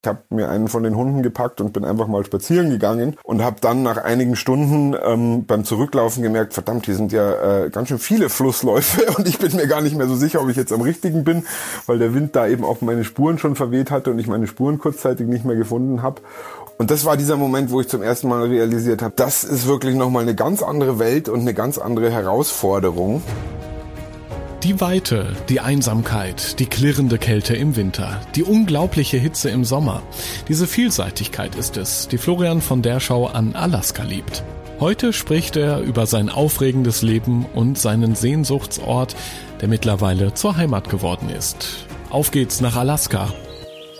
ich habe mir einen von den Hunden gepackt und bin einfach mal spazieren gegangen und habe dann nach einigen Stunden ähm, beim Zurücklaufen gemerkt, verdammt, hier sind ja äh, ganz schön viele Flussläufe und ich bin mir gar nicht mehr so sicher, ob ich jetzt am richtigen bin, weil der Wind da eben auch meine Spuren schon verweht hatte und ich meine Spuren kurzzeitig nicht mehr gefunden habe. Und das war dieser Moment, wo ich zum ersten Mal realisiert habe, das ist wirklich nochmal eine ganz andere Welt und eine ganz andere Herausforderung. Die Weite, die Einsamkeit, die klirrende Kälte im Winter, die unglaubliche Hitze im Sommer. Diese Vielseitigkeit ist es, die Florian von der Schau an Alaska liebt. Heute spricht er über sein aufregendes Leben und seinen Sehnsuchtsort, der mittlerweile zur Heimat geworden ist. Auf geht's nach Alaska.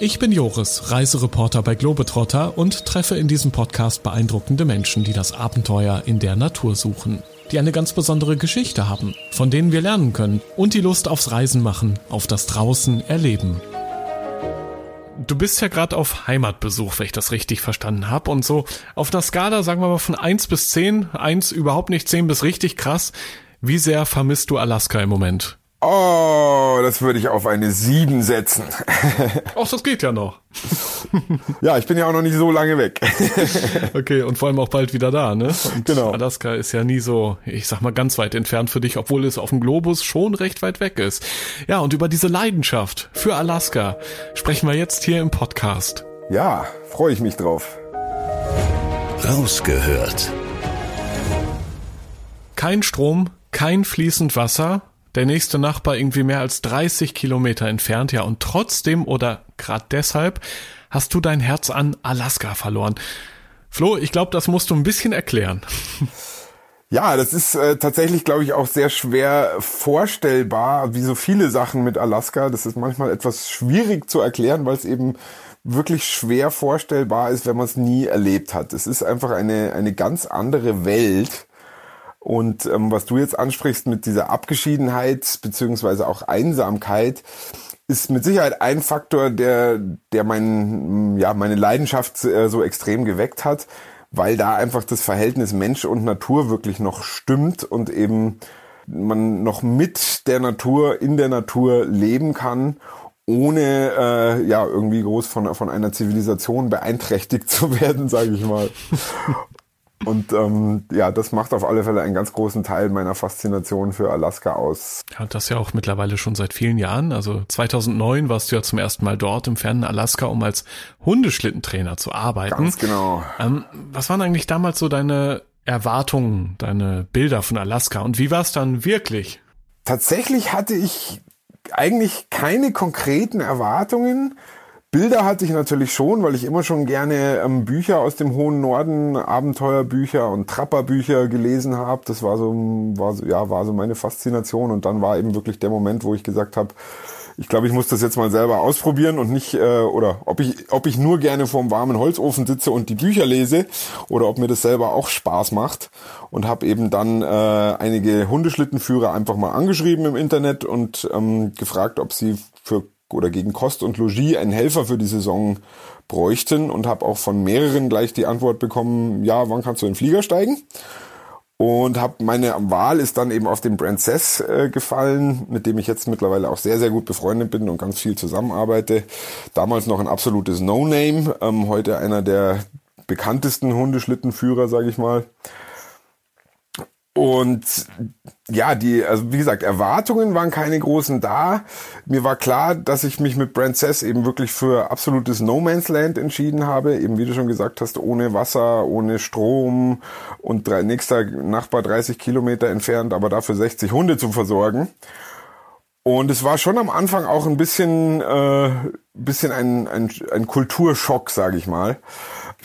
Ich bin Joris, Reisereporter bei Globetrotter und treffe in diesem Podcast beeindruckende Menschen, die das Abenteuer in der Natur suchen die eine ganz besondere Geschichte haben, von denen wir lernen können und die Lust aufs Reisen machen, auf das Draußen erleben. Du bist ja gerade auf Heimatbesuch, wenn ich das richtig verstanden habe. Und so auf einer Skala, sagen wir mal von eins bis zehn, eins überhaupt nicht, zehn bis richtig krass. Wie sehr vermisst du Alaska im Moment? Oh, das würde ich auf eine 7 setzen. Ach, das geht ja noch. ja, ich bin ja auch noch nicht so lange weg. okay, und vor allem auch bald wieder da, ne? Und genau. Alaska ist ja nie so, ich sag mal, ganz weit entfernt für dich, obwohl es auf dem Globus schon recht weit weg ist. Ja, und über diese Leidenschaft für Alaska sprechen wir jetzt hier im Podcast. Ja, freue ich mich drauf. Rausgehört. Kein Strom, kein fließend Wasser, der nächste Nachbar irgendwie mehr als 30 Kilometer entfernt, ja, und trotzdem oder gerade deshalb hast du dein Herz an Alaska verloren. Flo, ich glaube, das musst du ein bisschen erklären. Ja, das ist äh, tatsächlich, glaube ich, auch sehr schwer vorstellbar, wie so viele Sachen mit Alaska. Das ist manchmal etwas schwierig zu erklären, weil es eben wirklich schwer vorstellbar ist, wenn man es nie erlebt hat. Es ist einfach eine, eine ganz andere Welt und ähm, was du jetzt ansprichst mit dieser Abgeschiedenheit beziehungsweise auch Einsamkeit, ist mit Sicherheit ein Faktor, der, der mein, ja, meine Leidenschaft äh, so extrem geweckt hat, weil da einfach das Verhältnis Mensch und Natur wirklich noch stimmt und eben man noch mit der Natur, in der Natur leben kann ohne äh, ja irgendwie groß von von einer Zivilisation beeinträchtigt zu werden, sage ich mal. Und ähm, ja, das macht auf alle Fälle einen ganz großen Teil meiner Faszination für Alaska aus. Ja, das ja auch mittlerweile schon seit vielen Jahren. Also 2009 warst du ja zum ersten Mal dort im fernen Alaska, um als Hundeschlittentrainer zu arbeiten. Ganz genau. Ähm, was waren eigentlich damals so deine Erwartungen, deine Bilder von Alaska und wie war es dann wirklich? Tatsächlich hatte ich eigentlich keine konkreten Erwartungen. Bilder hatte ich natürlich schon, weil ich immer schon gerne ähm, Bücher aus dem hohen Norden, Abenteuerbücher und Trapperbücher gelesen habe. Das war so, war so, ja, war so meine Faszination. Und dann war eben wirklich der Moment, wo ich gesagt habe, ich glaube, ich muss das jetzt mal selber ausprobieren und nicht, äh, oder ob ich, ob ich nur gerne vorm warmen Holzofen sitze und die Bücher lese oder ob mir das selber auch Spaß macht. Und habe eben dann äh, einige Hundeschlittenführer einfach mal angeschrieben im Internet und ähm, gefragt, ob sie für oder gegen Kost und Logis einen Helfer für die Saison bräuchten und habe auch von mehreren gleich die Antwort bekommen, ja, wann kannst du in den Flieger steigen? Und habe meine Wahl ist dann eben auf den Brand Cess äh, gefallen, mit dem ich jetzt mittlerweile auch sehr, sehr gut befreundet bin und ganz viel zusammenarbeite. Damals noch ein absolutes No-Name, ähm, heute einer der bekanntesten Hundeschlittenführer, sage ich mal. Und ja, die, also wie gesagt, Erwartungen waren keine großen da. Mir war klar, dass ich mich mit Brand Cess eben wirklich für absolutes No Man's Land entschieden habe. Eben wie du schon gesagt hast, ohne Wasser, ohne Strom und drei, nächster Nachbar 30 Kilometer entfernt, aber dafür 60 Hunde zu versorgen. Und es war schon am Anfang auch ein bisschen, äh, bisschen ein, ein, ein Kulturschock, sage ich mal.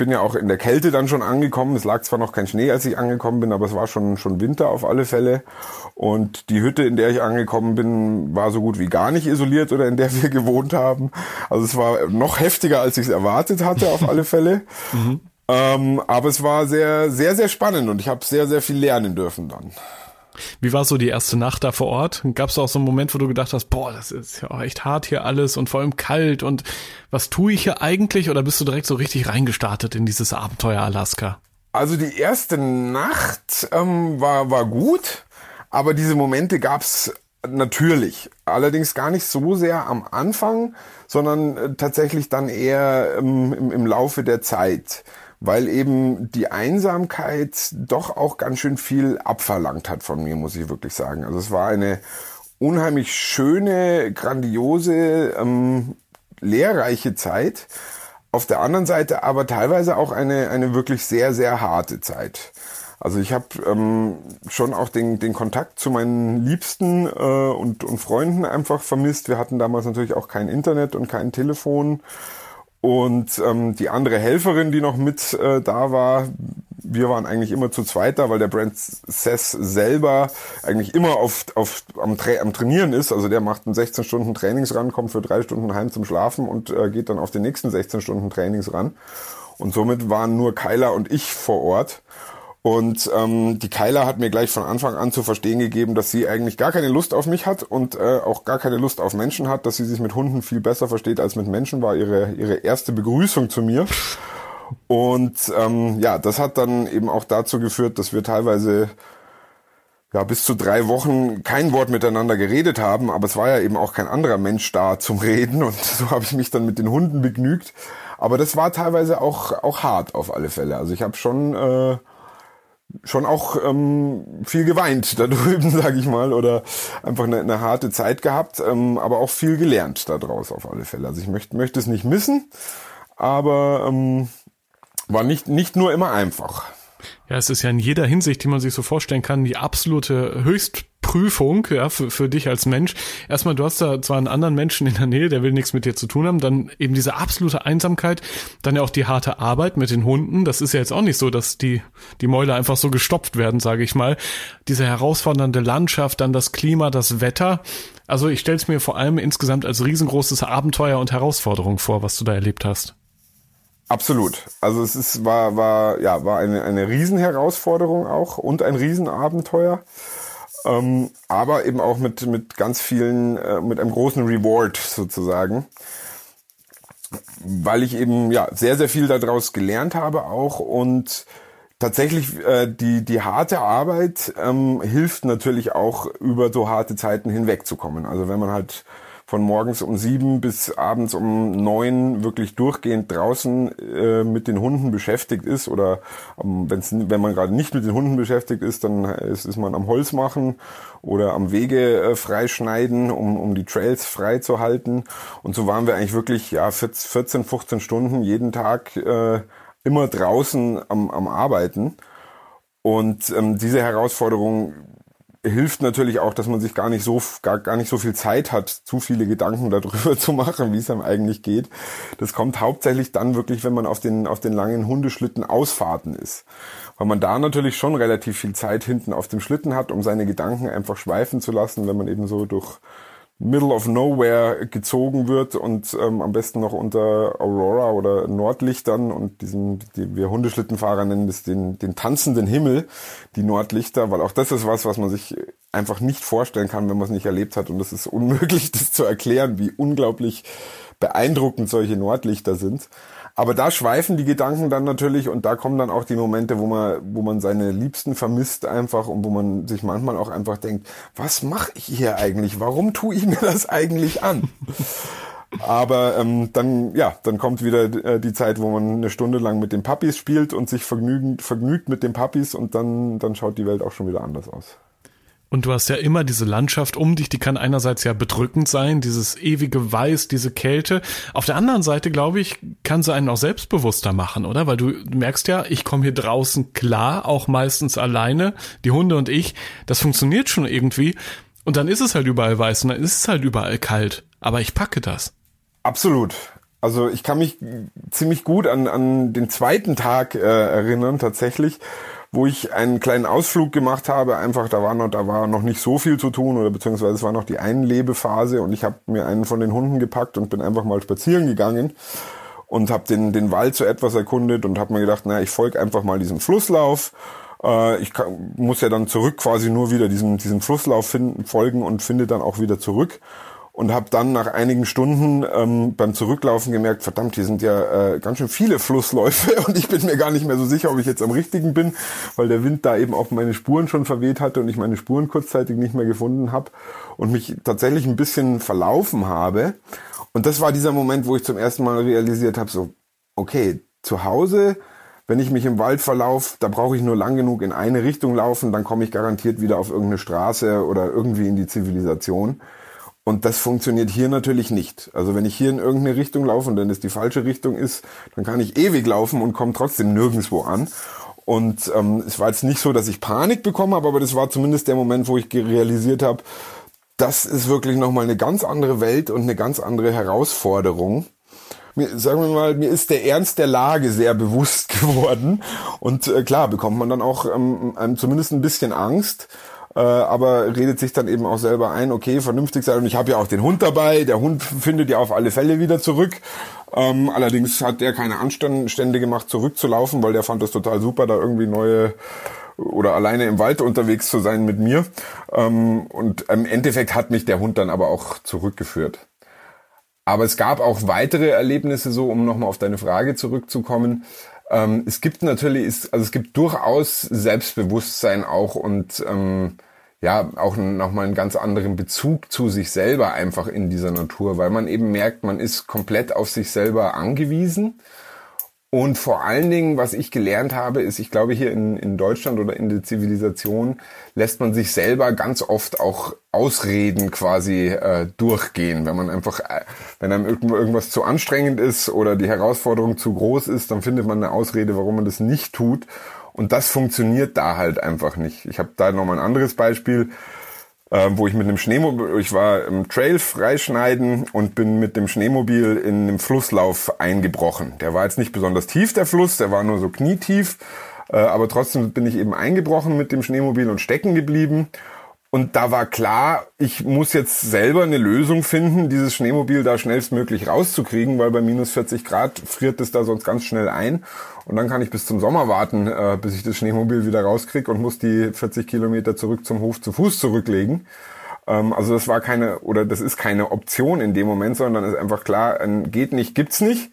Ich bin ja auch in der Kälte dann schon angekommen. Es lag zwar noch kein Schnee, als ich angekommen bin, aber es war schon, schon Winter auf alle Fälle. Und die Hütte, in der ich angekommen bin, war so gut wie gar nicht isoliert oder in der wir gewohnt haben. Also es war noch heftiger, als ich es erwartet hatte, auf alle Fälle. mhm. ähm, aber es war sehr, sehr, sehr spannend und ich habe sehr, sehr viel lernen dürfen dann. Wie war so die erste Nacht da vor Ort? Gab es auch so einen Moment, wo du gedacht hast, boah, das ist ja auch echt hart hier alles und vor allem kalt und was tue ich hier eigentlich? Oder bist du direkt so richtig reingestartet in dieses Abenteuer Alaska? Also die erste Nacht ähm, war, war gut, aber diese Momente gab's natürlich. Allerdings gar nicht so sehr am Anfang, sondern äh, tatsächlich dann eher ähm, im, im Laufe der Zeit weil eben die Einsamkeit doch auch ganz schön viel abverlangt hat von mir, muss ich wirklich sagen. Also es war eine unheimlich schöne, grandiose, ähm, lehrreiche Zeit. Auf der anderen Seite aber teilweise auch eine, eine wirklich sehr, sehr harte Zeit. Also ich habe ähm, schon auch den, den Kontakt zu meinen Liebsten äh, und, und Freunden einfach vermisst. Wir hatten damals natürlich auch kein Internet und kein Telefon. Und ähm, die andere Helferin, die noch mit äh, da war, wir waren eigentlich immer zu zweit da, weil der Brand Sess selber eigentlich immer auf, auf, am, Tra am Trainieren ist. Also der macht einen 16 Stunden Trainingsrun, kommt für drei Stunden heim zum Schlafen und äh, geht dann auf den nächsten 16 Stunden Trainingsrun. Und somit waren nur Kyla und ich vor Ort. Und ähm, die Kyla hat mir gleich von Anfang an zu verstehen gegeben, dass sie eigentlich gar keine Lust auf mich hat und äh, auch gar keine Lust auf Menschen hat, dass sie sich mit Hunden viel besser versteht als mit Menschen, war ihre, ihre erste Begrüßung zu mir. Und ähm, ja, das hat dann eben auch dazu geführt, dass wir teilweise ja, bis zu drei Wochen kein Wort miteinander geredet haben, aber es war ja eben auch kein anderer Mensch da zum Reden und so habe ich mich dann mit den Hunden begnügt. Aber das war teilweise auch, auch hart auf alle Fälle. Also ich habe schon äh, schon auch ähm, viel geweint da drüben, sage ich mal, oder einfach eine, eine harte Zeit gehabt, ähm, aber auch viel gelernt daraus auf alle Fälle. Also ich möchte möchte es nicht missen, aber ähm, war nicht nicht nur immer einfach. Ja, es ist ja in jeder Hinsicht, die man sich so vorstellen kann, die absolute Höchstprüfung ja, für, für dich als Mensch. Erstmal, du hast da zwar einen anderen Menschen in der Nähe, der will nichts mit dir zu tun haben, dann eben diese absolute Einsamkeit, dann ja auch die harte Arbeit mit den Hunden. Das ist ja jetzt auch nicht so, dass die, die Mäuler einfach so gestopft werden, sage ich mal. Diese herausfordernde Landschaft, dann das Klima, das Wetter. Also ich stelle es mir vor allem insgesamt als riesengroßes Abenteuer und Herausforderung vor, was du da erlebt hast. Absolut. Also es ist, war, war, ja, war eine, eine Riesenherausforderung auch und ein Riesenabenteuer. Ähm, aber eben auch mit, mit ganz vielen, äh, mit einem großen Reward sozusagen. Weil ich eben ja sehr, sehr viel daraus gelernt habe auch und tatsächlich äh, die, die harte Arbeit ähm, hilft natürlich auch über so harte Zeiten hinwegzukommen. Also wenn man halt von morgens um sieben bis abends um neun wirklich durchgehend draußen äh, mit den Hunden beschäftigt ist oder ähm, wenn's, wenn man gerade nicht mit den Hunden beschäftigt ist, dann ist, ist man am Holz machen oder am Wege äh, freischneiden, um, um die Trails frei zu halten. Und so waren wir eigentlich wirklich ja 14, 15 Stunden jeden Tag äh, immer draußen am, am Arbeiten. Und ähm, diese Herausforderung hilft natürlich auch, dass man sich gar nicht so gar, gar nicht so viel Zeit hat, zu viele Gedanken darüber zu machen, wie es einem eigentlich geht. Das kommt hauptsächlich dann wirklich, wenn man auf den auf den langen Hundeschlitten Ausfahrten ist, weil man da natürlich schon relativ viel Zeit hinten auf dem Schlitten hat, um seine Gedanken einfach schweifen zu lassen, wenn man eben so durch Middle of Nowhere gezogen wird und ähm, am besten noch unter Aurora oder Nordlichtern und diesen, die wir Hundeschlittenfahrer nennen das den, den tanzenden Himmel, die Nordlichter, weil auch das ist was, was man sich einfach nicht vorstellen kann, wenn man es nicht erlebt hat und es ist unmöglich, das zu erklären, wie unglaublich beeindruckend solche Nordlichter sind. Aber da schweifen die Gedanken dann natürlich und da kommen dann auch die Momente, wo man, wo man seine Liebsten vermisst einfach und wo man sich manchmal auch einfach denkt, was mache ich hier eigentlich? Warum tue ich mir das eigentlich an? Aber ähm, dann, ja, dann kommt wieder äh, die Zeit, wo man eine Stunde lang mit den Puppies spielt und sich vergnügend, vergnügt mit den Puppies und dann, dann schaut die Welt auch schon wieder anders aus. Und du hast ja immer diese Landschaft um dich, die kann einerseits ja bedrückend sein, dieses ewige Weiß, diese Kälte. Auf der anderen Seite, glaube ich, kann sie einen auch selbstbewusster machen, oder? Weil du merkst ja, ich komme hier draußen klar, auch meistens alleine, die Hunde und ich, das funktioniert schon irgendwie. Und dann ist es halt überall weiß und dann ist es halt überall kalt. Aber ich packe das. Absolut. Also ich kann mich ziemlich gut an, an den zweiten Tag äh, erinnern tatsächlich, wo ich einen kleinen Ausflug gemacht habe. Einfach, da war noch, da war noch nicht so viel zu tun oder beziehungsweise es war noch die Einlebephase und ich habe mir einen von den Hunden gepackt und bin einfach mal spazieren gegangen und habe den, den Wald so etwas erkundet und habe mir gedacht, naja, ich folge einfach mal diesem Flusslauf. Äh, ich kann, muss ja dann zurück quasi nur wieder diesem, diesem Flusslauf finden, folgen und finde dann auch wieder zurück und habe dann nach einigen Stunden ähm, beim Zurücklaufen gemerkt, verdammt, hier sind ja äh, ganz schön viele Flussläufe und ich bin mir gar nicht mehr so sicher, ob ich jetzt am richtigen bin, weil der Wind da eben auch meine Spuren schon verweht hatte und ich meine Spuren kurzzeitig nicht mehr gefunden habe und mich tatsächlich ein bisschen verlaufen habe. Und das war dieser Moment, wo ich zum ersten Mal realisiert habe, so, okay, zu Hause, wenn ich mich im Wald verlaufe, da brauche ich nur lang genug in eine Richtung laufen, dann komme ich garantiert wieder auf irgendeine Straße oder irgendwie in die Zivilisation. Und das funktioniert hier natürlich nicht. Also wenn ich hier in irgendeine Richtung laufe und dann es die falsche Richtung ist, dann kann ich ewig laufen und komme trotzdem nirgendwo an. Und ähm, es war jetzt nicht so, dass ich Panik bekommen habe, aber das war zumindest der Moment, wo ich realisiert habe, das ist wirklich nochmal eine ganz andere Welt und eine ganz andere Herausforderung. Mir, sagen wir mal, mir ist der Ernst der Lage sehr bewusst geworden. Und äh, klar, bekommt man dann auch ähm, zumindest ein bisschen Angst äh, aber redet sich dann eben auch selber ein, okay, vernünftig sein. Und ich habe ja auch den Hund dabei. Der Hund findet ja auf alle Fälle wieder zurück. Ähm, allerdings hat der keine Anstände gemacht, zurückzulaufen, weil der fand das total super, da irgendwie neue oder alleine im Wald unterwegs zu sein mit mir. Ähm, und im Endeffekt hat mich der Hund dann aber auch zurückgeführt. Aber es gab auch weitere Erlebnisse, so um nochmal auf deine Frage zurückzukommen. Ähm, es gibt natürlich, also es gibt durchaus Selbstbewusstsein auch und ähm, ja, auch nochmal einen ganz anderen Bezug zu sich selber einfach in dieser Natur, weil man eben merkt, man ist komplett auf sich selber angewiesen und vor allen Dingen, was ich gelernt habe, ist, ich glaube, hier in, in Deutschland oder in der Zivilisation lässt man sich selber ganz oft auch Ausreden quasi äh, durchgehen. Wenn man einfach, äh, wenn einem irgendwas zu anstrengend ist oder die Herausforderung zu groß ist, dann findet man eine Ausrede, warum man das nicht tut. Und das funktioniert da halt einfach nicht. Ich habe da nochmal ein anderes Beispiel äh, wo ich mit einem Schneemobil, ich war im Trail freischneiden und bin mit dem Schneemobil in einem Flusslauf eingebrochen. Der war jetzt nicht besonders tief, der Fluss, der war nur so knietief, äh, aber trotzdem bin ich eben eingebrochen mit dem Schneemobil und stecken geblieben. Und da war klar, ich muss jetzt selber eine Lösung finden, dieses Schneemobil da schnellstmöglich rauszukriegen, weil bei minus 40 Grad friert es da sonst ganz schnell ein. Und dann kann ich bis zum Sommer warten, äh, bis ich das Schneemobil wieder rauskriege und muss die 40 Kilometer zurück zum Hof zu Fuß zurücklegen. Ähm, also das war keine, oder das ist keine Option in dem Moment, sondern ist einfach klar, geht nicht, gibt's nicht.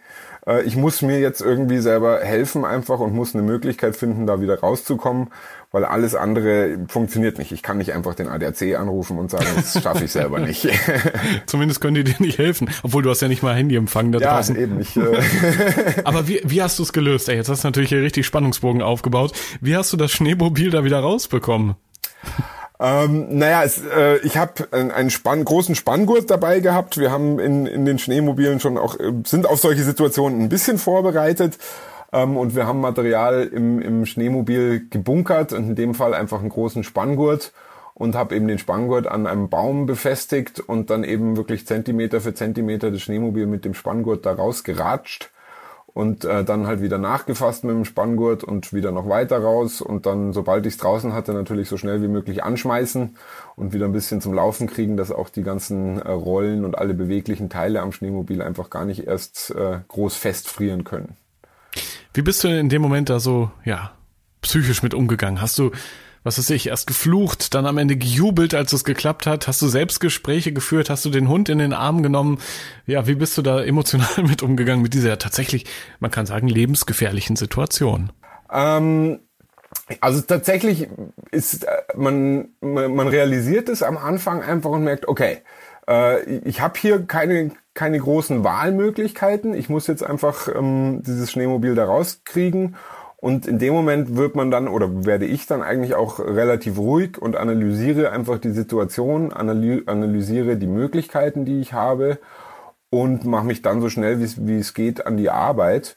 Äh, ich muss mir jetzt irgendwie selber helfen einfach und muss eine Möglichkeit finden, da wieder rauszukommen weil alles andere funktioniert nicht. Ich kann nicht einfach den ADAC anrufen und sagen, das schaffe ich selber nicht. Zumindest können die dir nicht helfen, obwohl du hast ja nicht mal Handyempfang da ja, draußen. eben nicht. Äh Aber wie, wie hast du es gelöst? Ey, jetzt hast du natürlich hier richtig Spannungsbogen aufgebaut. Wie hast du das Schneemobil da wieder rausbekommen? Ähm, naja, es, äh, ich habe einen Spann, großen Spanngurt dabei gehabt. Wir haben in, in den Schneemobilen schon auch, äh, sind auf solche Situationen ein bisschen vorbereitet. Ähm, und wir haben Material im, im Schneemobil gebunkert und in dem Fall einfach einen großen Spanngurt und habe eben den Spanngurt an einem Baum befestigt und dann eben wirklich Zentimeter für Zentimeter das Schneemobil mit dem Spanngurt da rausgeratscht und äh, dann halt wieder nachgefasst mit dem Spanngurt und wieder noch weiter raus und dann, sobald ich es draußen hatte, natürlich so schnell wie möglich anschmeißen und wieder ein bisschen zum Laufen kriegen, dass auch die ganzen äh, Rollen und alle beweglichen Teile am Schneemobil einfach gar nicht erst äh, groß festfrieren können. Wie bist du in dem Moment da so, ja, psychisch mit umgegangen? Hast du, was weiß ich, erst geflucht, dann am Ende gejubelt, als es geklappt hat? Hast du selbst Gespräche geführt? Hast du den Hund in den Arm genommen? Ja, wie bist du da emotional mit umgegangen mit dieser tatsächlich, man kann sagen, lebensgefährlichen Situation? Ähm also tatsächlich ist äh, man, man realisiert es am Anfang einfach und merkt, okay, äh, ich habe hier keine keine großen Wahlmöglichkeiten. Ich muss jetzt einfach ähm, dieses Schneemobil da rauskriegen. Und in dem Moment wird man dann oder werde ich dann eigentlich auch relativ ruhig und analysiere einfach die Situation, analysiere die Möglichkeiten, die ich habe und mache mich dann so schnell wie es geht an die Arbeit.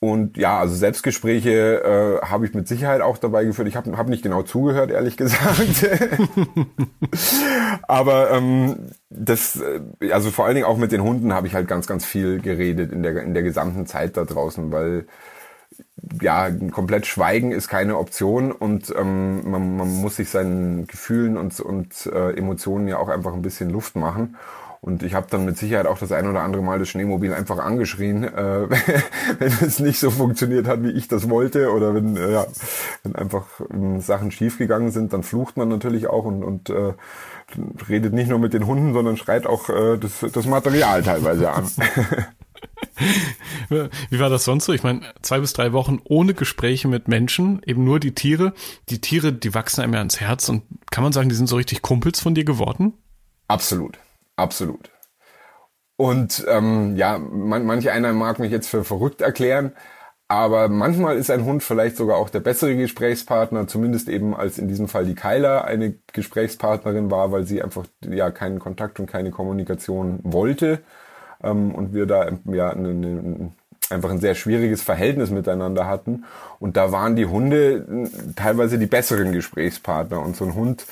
und ja, also Selbstgespräche äh, habe ich mit Sicherheit auch dabei geführt. Ich habe hab nicht genau zugehört, ehrlich gesagt. Aber ähm, das, äh, also vor allen Dingen auch mit den Hunden habe ich halt ganz, ganz viel geredet in der in der gesamten Zeit da draußen, weil ja komplett Schweigen ist keine Option und ähm, man, man muss sich seinen Gefühlen und und äh, Emotionen ja auch einfach ein bisschen Luft machen. Und ich habe dann mit Sicherheit auch das ein oder andere Mal das Schneemobil einfach angeschrien, äh, wenn es nicht so funktioniert hat, wie ich das wollte. Oder wenn, äh, ja, wenn einfach äh, Sachen schiefgegangen sind, dann flucht man natürlich auch und, und äh, redet nicht nur mit den Hunden, sondern schreit auch äh, das, das Material teilweise an. Wie war das sonst so? Ich meine, zwei bis drei Wochen ohne Gespräche mit Menschen, eben nur die Tiere. Die Tiere, die wachsen einem ja ans Herz und kann man sagen, die sind so richtig Kumpels von dir geworden? Absolut. Absolut. Und ähm, ja, man, manch einer mag mich jetzt für verrückt erklären, aber manchmal ist ein Hund vielleicht sogar auch der bessere Gesprächspartner, zumindest eben als in diesem Fall die Keiler eine Gesprächspartnerin war, weil sie einfach ja keinen Kontakt und keine Kommunikation wollte ähm, und wir da ja eine, eine, einfach ein sehr schwieriges Verhältnis miteinander hatten. Und da waren die Hunde teilweise die besseren Gesprächspartner und so ein Hund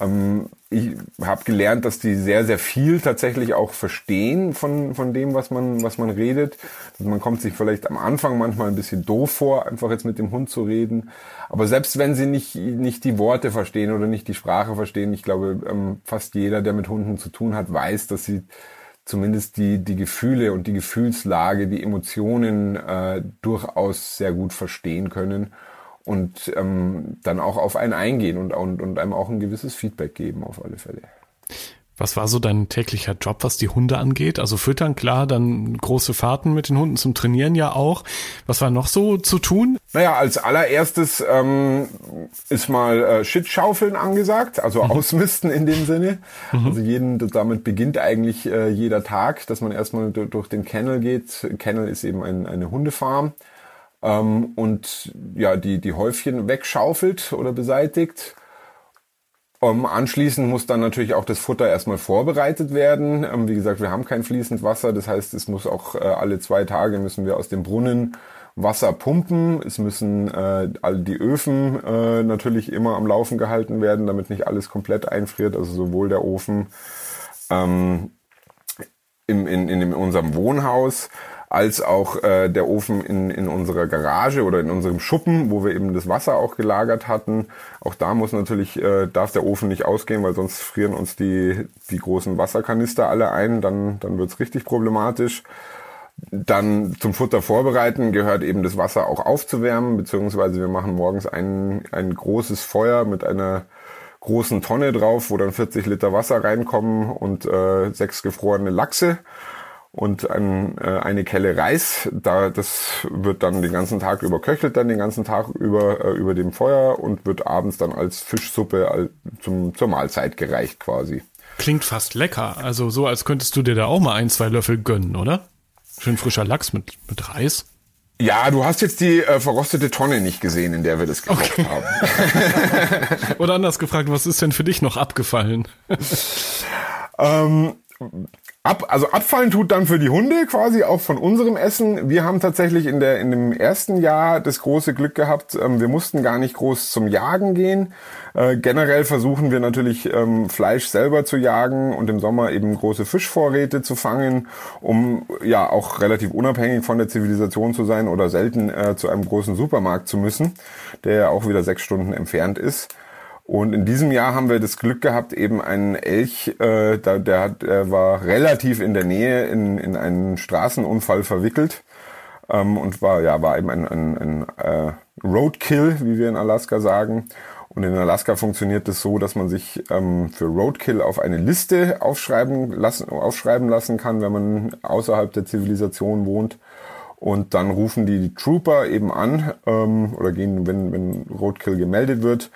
ähm, ich habe gelernt, dass die sehr, sehr viel tatsächlich auch verstehen von, von dem, was man, was man redet. Also man kommt sich vielleicht am Anfang manchmal ein bisschen doof vor, einfach jetzt mit dem Hund zu reden. Aber selbst wenn sie nicht, nicht die Worte verstehen oder nicht die Sprache verstehen, ich glaube, ähm, fast jeder, der mit Hunden zu tun hat, weiß, dass sie zumindest die, die Gefühle und die Gefühlslage, die Emotionen äh, durchaus sehr gut verstehen können und ähm, dann auch auf einen eingehen und, und, und einem auch ein gewisses Feedback geben auf alle Fälle. Was war so dein täglicher Job, was die Hunde angeht? Also füttern, klar, dann große Fahrten mit den Hunden zum Trainieren ja auch. Was war noch so zu tun? Naja, als allererstes ähm, ist mal äh, Shitschaufeln angesagt, also mhm. ausmisten in dem Sinne. Mhm. Also jeden, damit beginnt eigentlich äh, jeder Tag, dass man erstmal durch den Kennel geht. Kennel ist eben ein, eine Hundefarm ähm, und ja, die, die Häufchen wegschaufelt oder beseitigt. Ähm, anschließend muss dann natürlich auch das Futter erstmal vorbereitet werden. Ähm, wie gesagt, wir haben kein fließend Wasser, das heißt, es muss auch äh, alle zwei Tage müssen wir aus dem Brunnen Wasser pumpen. Es müssen äh, all die Öfen äh, natürlich immer am Laufen gehalten werden, damit nicht alles komplett einfriert. Also sowohl der Ofen ähm, im, in, in unserem Wohnhaus als auch äh, der Ofen in, in unserer Garage oder in unserem Schuppen, wo wir eben das Wasser auch gelagert hatten. Auch da muss natürlich, äh, darf der Ofen nicht ausgehen, weil sonst frieren uns die, die großen Wasserkanister alle ein, dann, dann wird's richtig problematisch. Dann zum Futter vorbereiten gehört eben das Wasser auch aufzuwärmen, beziehungsweise wir machen morgens ein, ein großes Feuer mit einer großen Tonne drauf, wo dann 40 Liter Wasser reinkommen und äh, sechs gefrorene Lachse und ein, äh, eine Kelle Reis. Da, das wird dann den ganzen Tag über, köchelt dann den ganzen Tag über, äh, über dem Feuer und wird abends dann als Fischsuppe als, zum, zur Mahlzeit gereicht quasi. Klingt fast lecker. Also so, als könntest du dir da auch mal ein, zwei Löffel gönnen, oder? Schön frischer Lachs mit, mit Reis. Ja, du hast jetzt die äh, verrostete Tonne nicht gesehen, in der wir das gekocht okay. haben. Oder anders gefragt, was ist denn für dich noch abgefallen? ähm, Ab, also abfallen tut dann für die Hunde quasi auch von unserem Essen. Wir haben tatsächlich in der in dem ersten Jahr das große Glück gehabt. Ähm, wir mussten gar nicht groß zum Jagen gehen. Äh, generell versuchen wir natürlich ähm, Fleisch selber zu jagen und im Sommer eben große Fischvorräte zu fangen, um ja auch relativ unabhängig von der Zivilisation zu sein oder selten äh, zu einem großen Supermarkt zu müssen, der ja auch wieder sechs Stunden entfernt ist. Und in diesem Jahr haben wir das Glück gehabt, eben einen Elch, äh, der, der, der war relativ in der Nähe in, in einen Straßenunfall verwickelt ähm, und war ja war eben ein, ein, ein äh, Roadkill, wie wir in Alaska sagen. Und in Alaska funktioniert es das so, dass man sich ähm, für Roadkill auf eine Liste aufschreiben lassen, aufschreiben lassen kann, wenn man außerhalb der Zivilisation wohnt. Und dann rufen die Trooper eben an ähm, oder gehen, wenn, wenn Roadkill gemeldet wird,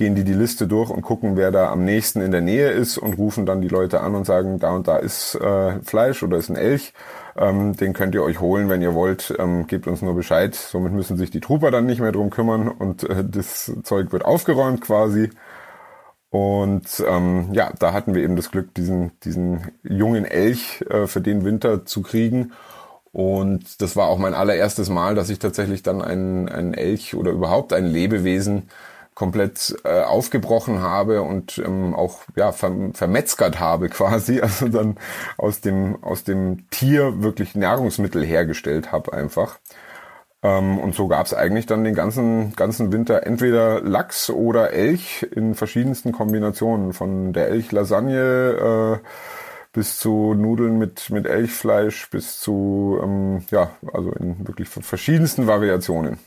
gehen die die Liste durch und gucken, wer da am nächsten in der Nähe ist und rufen dann die Leute an und sagen, da und da ist äh, Fleisch oder ist ein Elch. Ähm, den könnt ihr euch holen, wenn ihr wollt. Ähm, gebt uns nur Bescheid. Somit müssen sich die Trooper dann nicht mehr drum kümmern und äh, das Zeug wird aufgeräumt quasi. Und ähm, ja, da hatten wir eben das Glück, diesen, diesen jungen Elch äh, für den Winter zu kriegen. Und das war auch mein allererstes Mal, dass ich tatsächlich dann einen, einen Elch oder überhaupt ein Lebewesen komplett äh, aufgebrochen habe und ähm, auch ja ver vermetzgert habe quasi, also dann aus dem aus dem Tier wirklich Nahrungsmittel hergestellt habe einfach. Ähm, und so gab es eigentlich dann den ganzen ganzen Winter entweder Lachs oder Elch in verschiedensten Kombinationen, von der Elch-Lasagne äh, bis zu Nudeln mit mit Elchfleisch bis zu ähm, ja also in wirklich verschiedensten Variationen.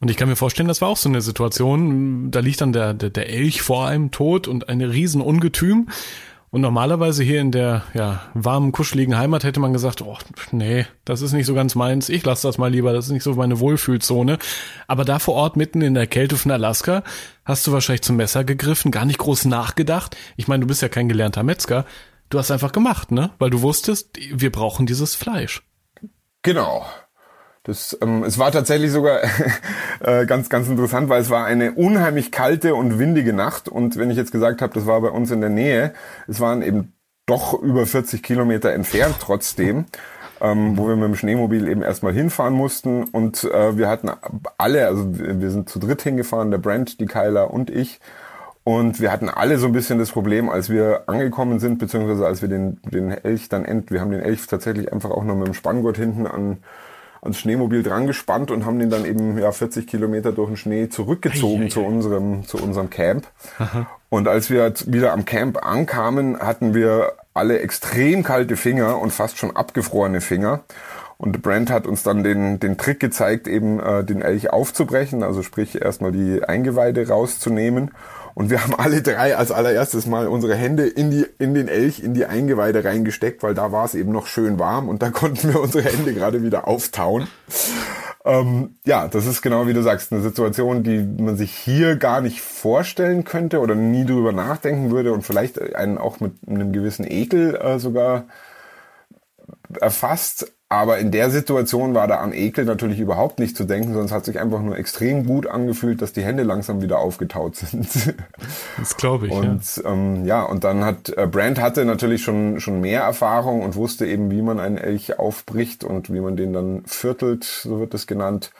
Und ich kann mir vorstellen, das war auch so eine Situation, da liegt dann der, der, der Elch vor einem tot und eine riesen Ungetüm. Und normalerweise hier in der ja, warmen, kuscheligen Heimat hätte man gesagt, oh, nee, das ist nicht so ganz meins, ich lasse das mal lieber, das ist nicht so meine Wohlfühlzone. Aber da vor Ort, mitten in der Kälte von Alaska, hast du wahrscheinlich zum Messer gegriffen, gar nicht groß nachgedacht. Ich meine, du bist ja kein gelernter Metzger. Du hast einfach gemacht, ne? Weil du wusstest, wir brauchen dieses Fleisch. Genau. Das, ähm, es war tatsächlich sogar äh, ganz, ganz interessant, weil es war eine unheimlich kalte und windige Nacht. Und wenn ich jetzt gesagt habe, das war bei uns in der Nähe, es waren eben doch über 40 Kilometer entfernt trotzdem. Ähm, wo wir mit dem Schneemobil eben erstmal hinfahren mussten und äh, wir hatten alle, also wir sind zu dritt hingefahren, der Brent, die Kyler und ich und wir hatten alle so ein bisschen das Problem, als wir angekommen sind, beziehungsweise als wir den, den Elch dann end, wir haben den Elch tatsächlich einfach auch noch mit dem Spanngurt hinten an ans Schneemobil dran gespannt und haben den dann eben ja 40 Kilometer durch den Schnee zurückgezogen ei, zu unserem zu unserem Camp. Aha. Und als wir wieder am Camp ankamen, hatten wir alle extrem kalte Finger und fast schon abgefrorene Finger. Und Brent hat uns dann den, den Trick gezeigt, eben äh, den Elch aufzubrechen, also sprich erstmal die Eingeweide rauszunehmen und wir haben alle drei als allererstes mal unsere Hände in, die, in den Elch, in die Eingeweide reingesteckt, weil da war es eben noch schön warm und da konnten wir unsere Hände gerade wieder auftauen. Ähm, ja, das ist genau wie du sagst, eine Situation, die man sich hier gar nicht vorstellen könnte oder nie drüber nachdenken würde und vielleicht einen auch mit einem gewissen Ekel äh, sogar erfasst. Aber in der Situation war da an Ekel natürlich überhaupt nicht zu denken, es hat sich einfach nur extrem gut angefühlt, dass die Hände langsam wieder aufgetaut sind. Das glaube ich. Und ja. Ähm, ja, und dann hat äh, Brand hatte natürlich schon schon mehr Erfahrung und wusste eben, wie man einen Elch aufbricht und wie man den dann viertelt, so wird es genannt.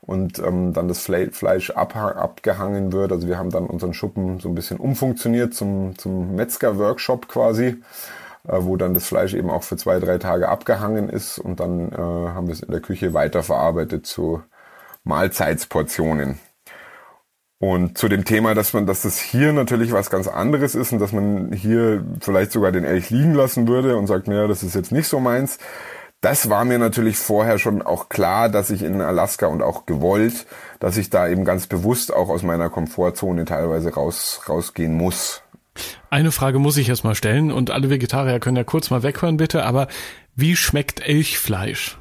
Und ähm, dann das Fleisch ab, abgehangen wird. Also wir haben dann unseren Schuppen so ein bisschen umfunktioniert zum, zum Metzger-Workshop quasi äh, wo dann das Fleisch eben auch für zwei, drei Tage abgehangen ist und dann äh, haben wir es in der Küche weiterverarbeitet zu Mahlzeitsportionen. Und zu dem Thema, dass man, dass das hier natürlich was ganz anderes ist und dass man hier vielleicht sogar den Elch liegen lassen würde und sagt, naja, das ist jetzt nicht so meins. Das war mir natürlich vorher schon auch klar, dass ich in Alaska und auch gewollt, dass ich da eben ganz bewusst auch aus meiner Komfortzone teilweise raus, rausgehen muss. Eine Frage muss ich jetzt mal stellen und alle Vegetarier können ja kurz mal weghören bitte, aber wie schmeckt Elchfleisch?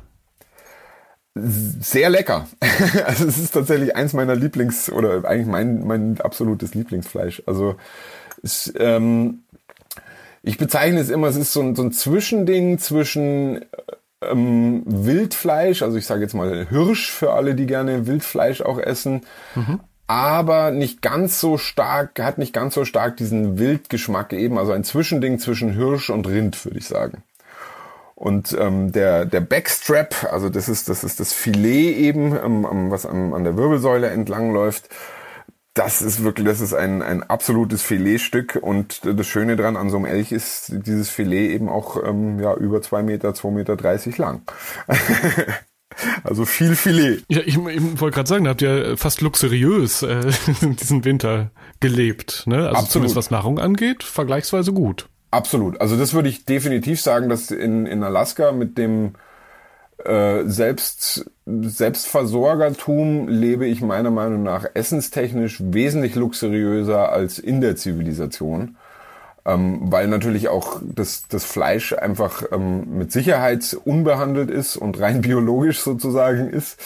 Sehr lecker. Also es ist tatsächlich eins meiner Lieblings- oder eigentlich mein, mein absolutes Lieblingsfleisch. Also es, ähm, ich bezeichne es immer, es ist so ein, so ein Zwischending zwischen ähm, Wildfleisch, also ich sage jetzt mal Hirsch für alle, die gerne Wildfleisch auch essen, mhm aber nicht ganz so stark, hat nicht ganz so stark diesen Wildgeschmack eben, also ein Zwischending zwischen Hirsch und Rind, würde ich sagen. Und ähm, der, der Backstrap, also das ist das, ist das Filet eben, ähm, was an, an der Wirbelsäule entlang läuft, das ist wirklich, das ist ein, ein absolutes Filetstück und das Schöne dran an so einem Elch ist dieses Filet eben auch ähm, ja, über zwei Meter, zwei Meter dreißig lang. Also viel Filet. Ja, ich, ich wollte gerade sagen, da habt ihr fast luxuriös äh, diesen Winter gelebt. Ne? Also Absolut. zumindest was Nahrung angeht, vergleichsweise gut. Absolut. Also das würde ich definitiv sagen, dass in, in Alaska mit dem äh, Selbst, Selbstversorgertum lebe ich meiner Meinung nach essenstechnisch wesentlich luxuriöser als in der Zivilisation ähm, weil natürlich auch das, das Fleisch einfach ähm, mit Sicherheit unbehandelt ist und rein biologisch sozusagen ist.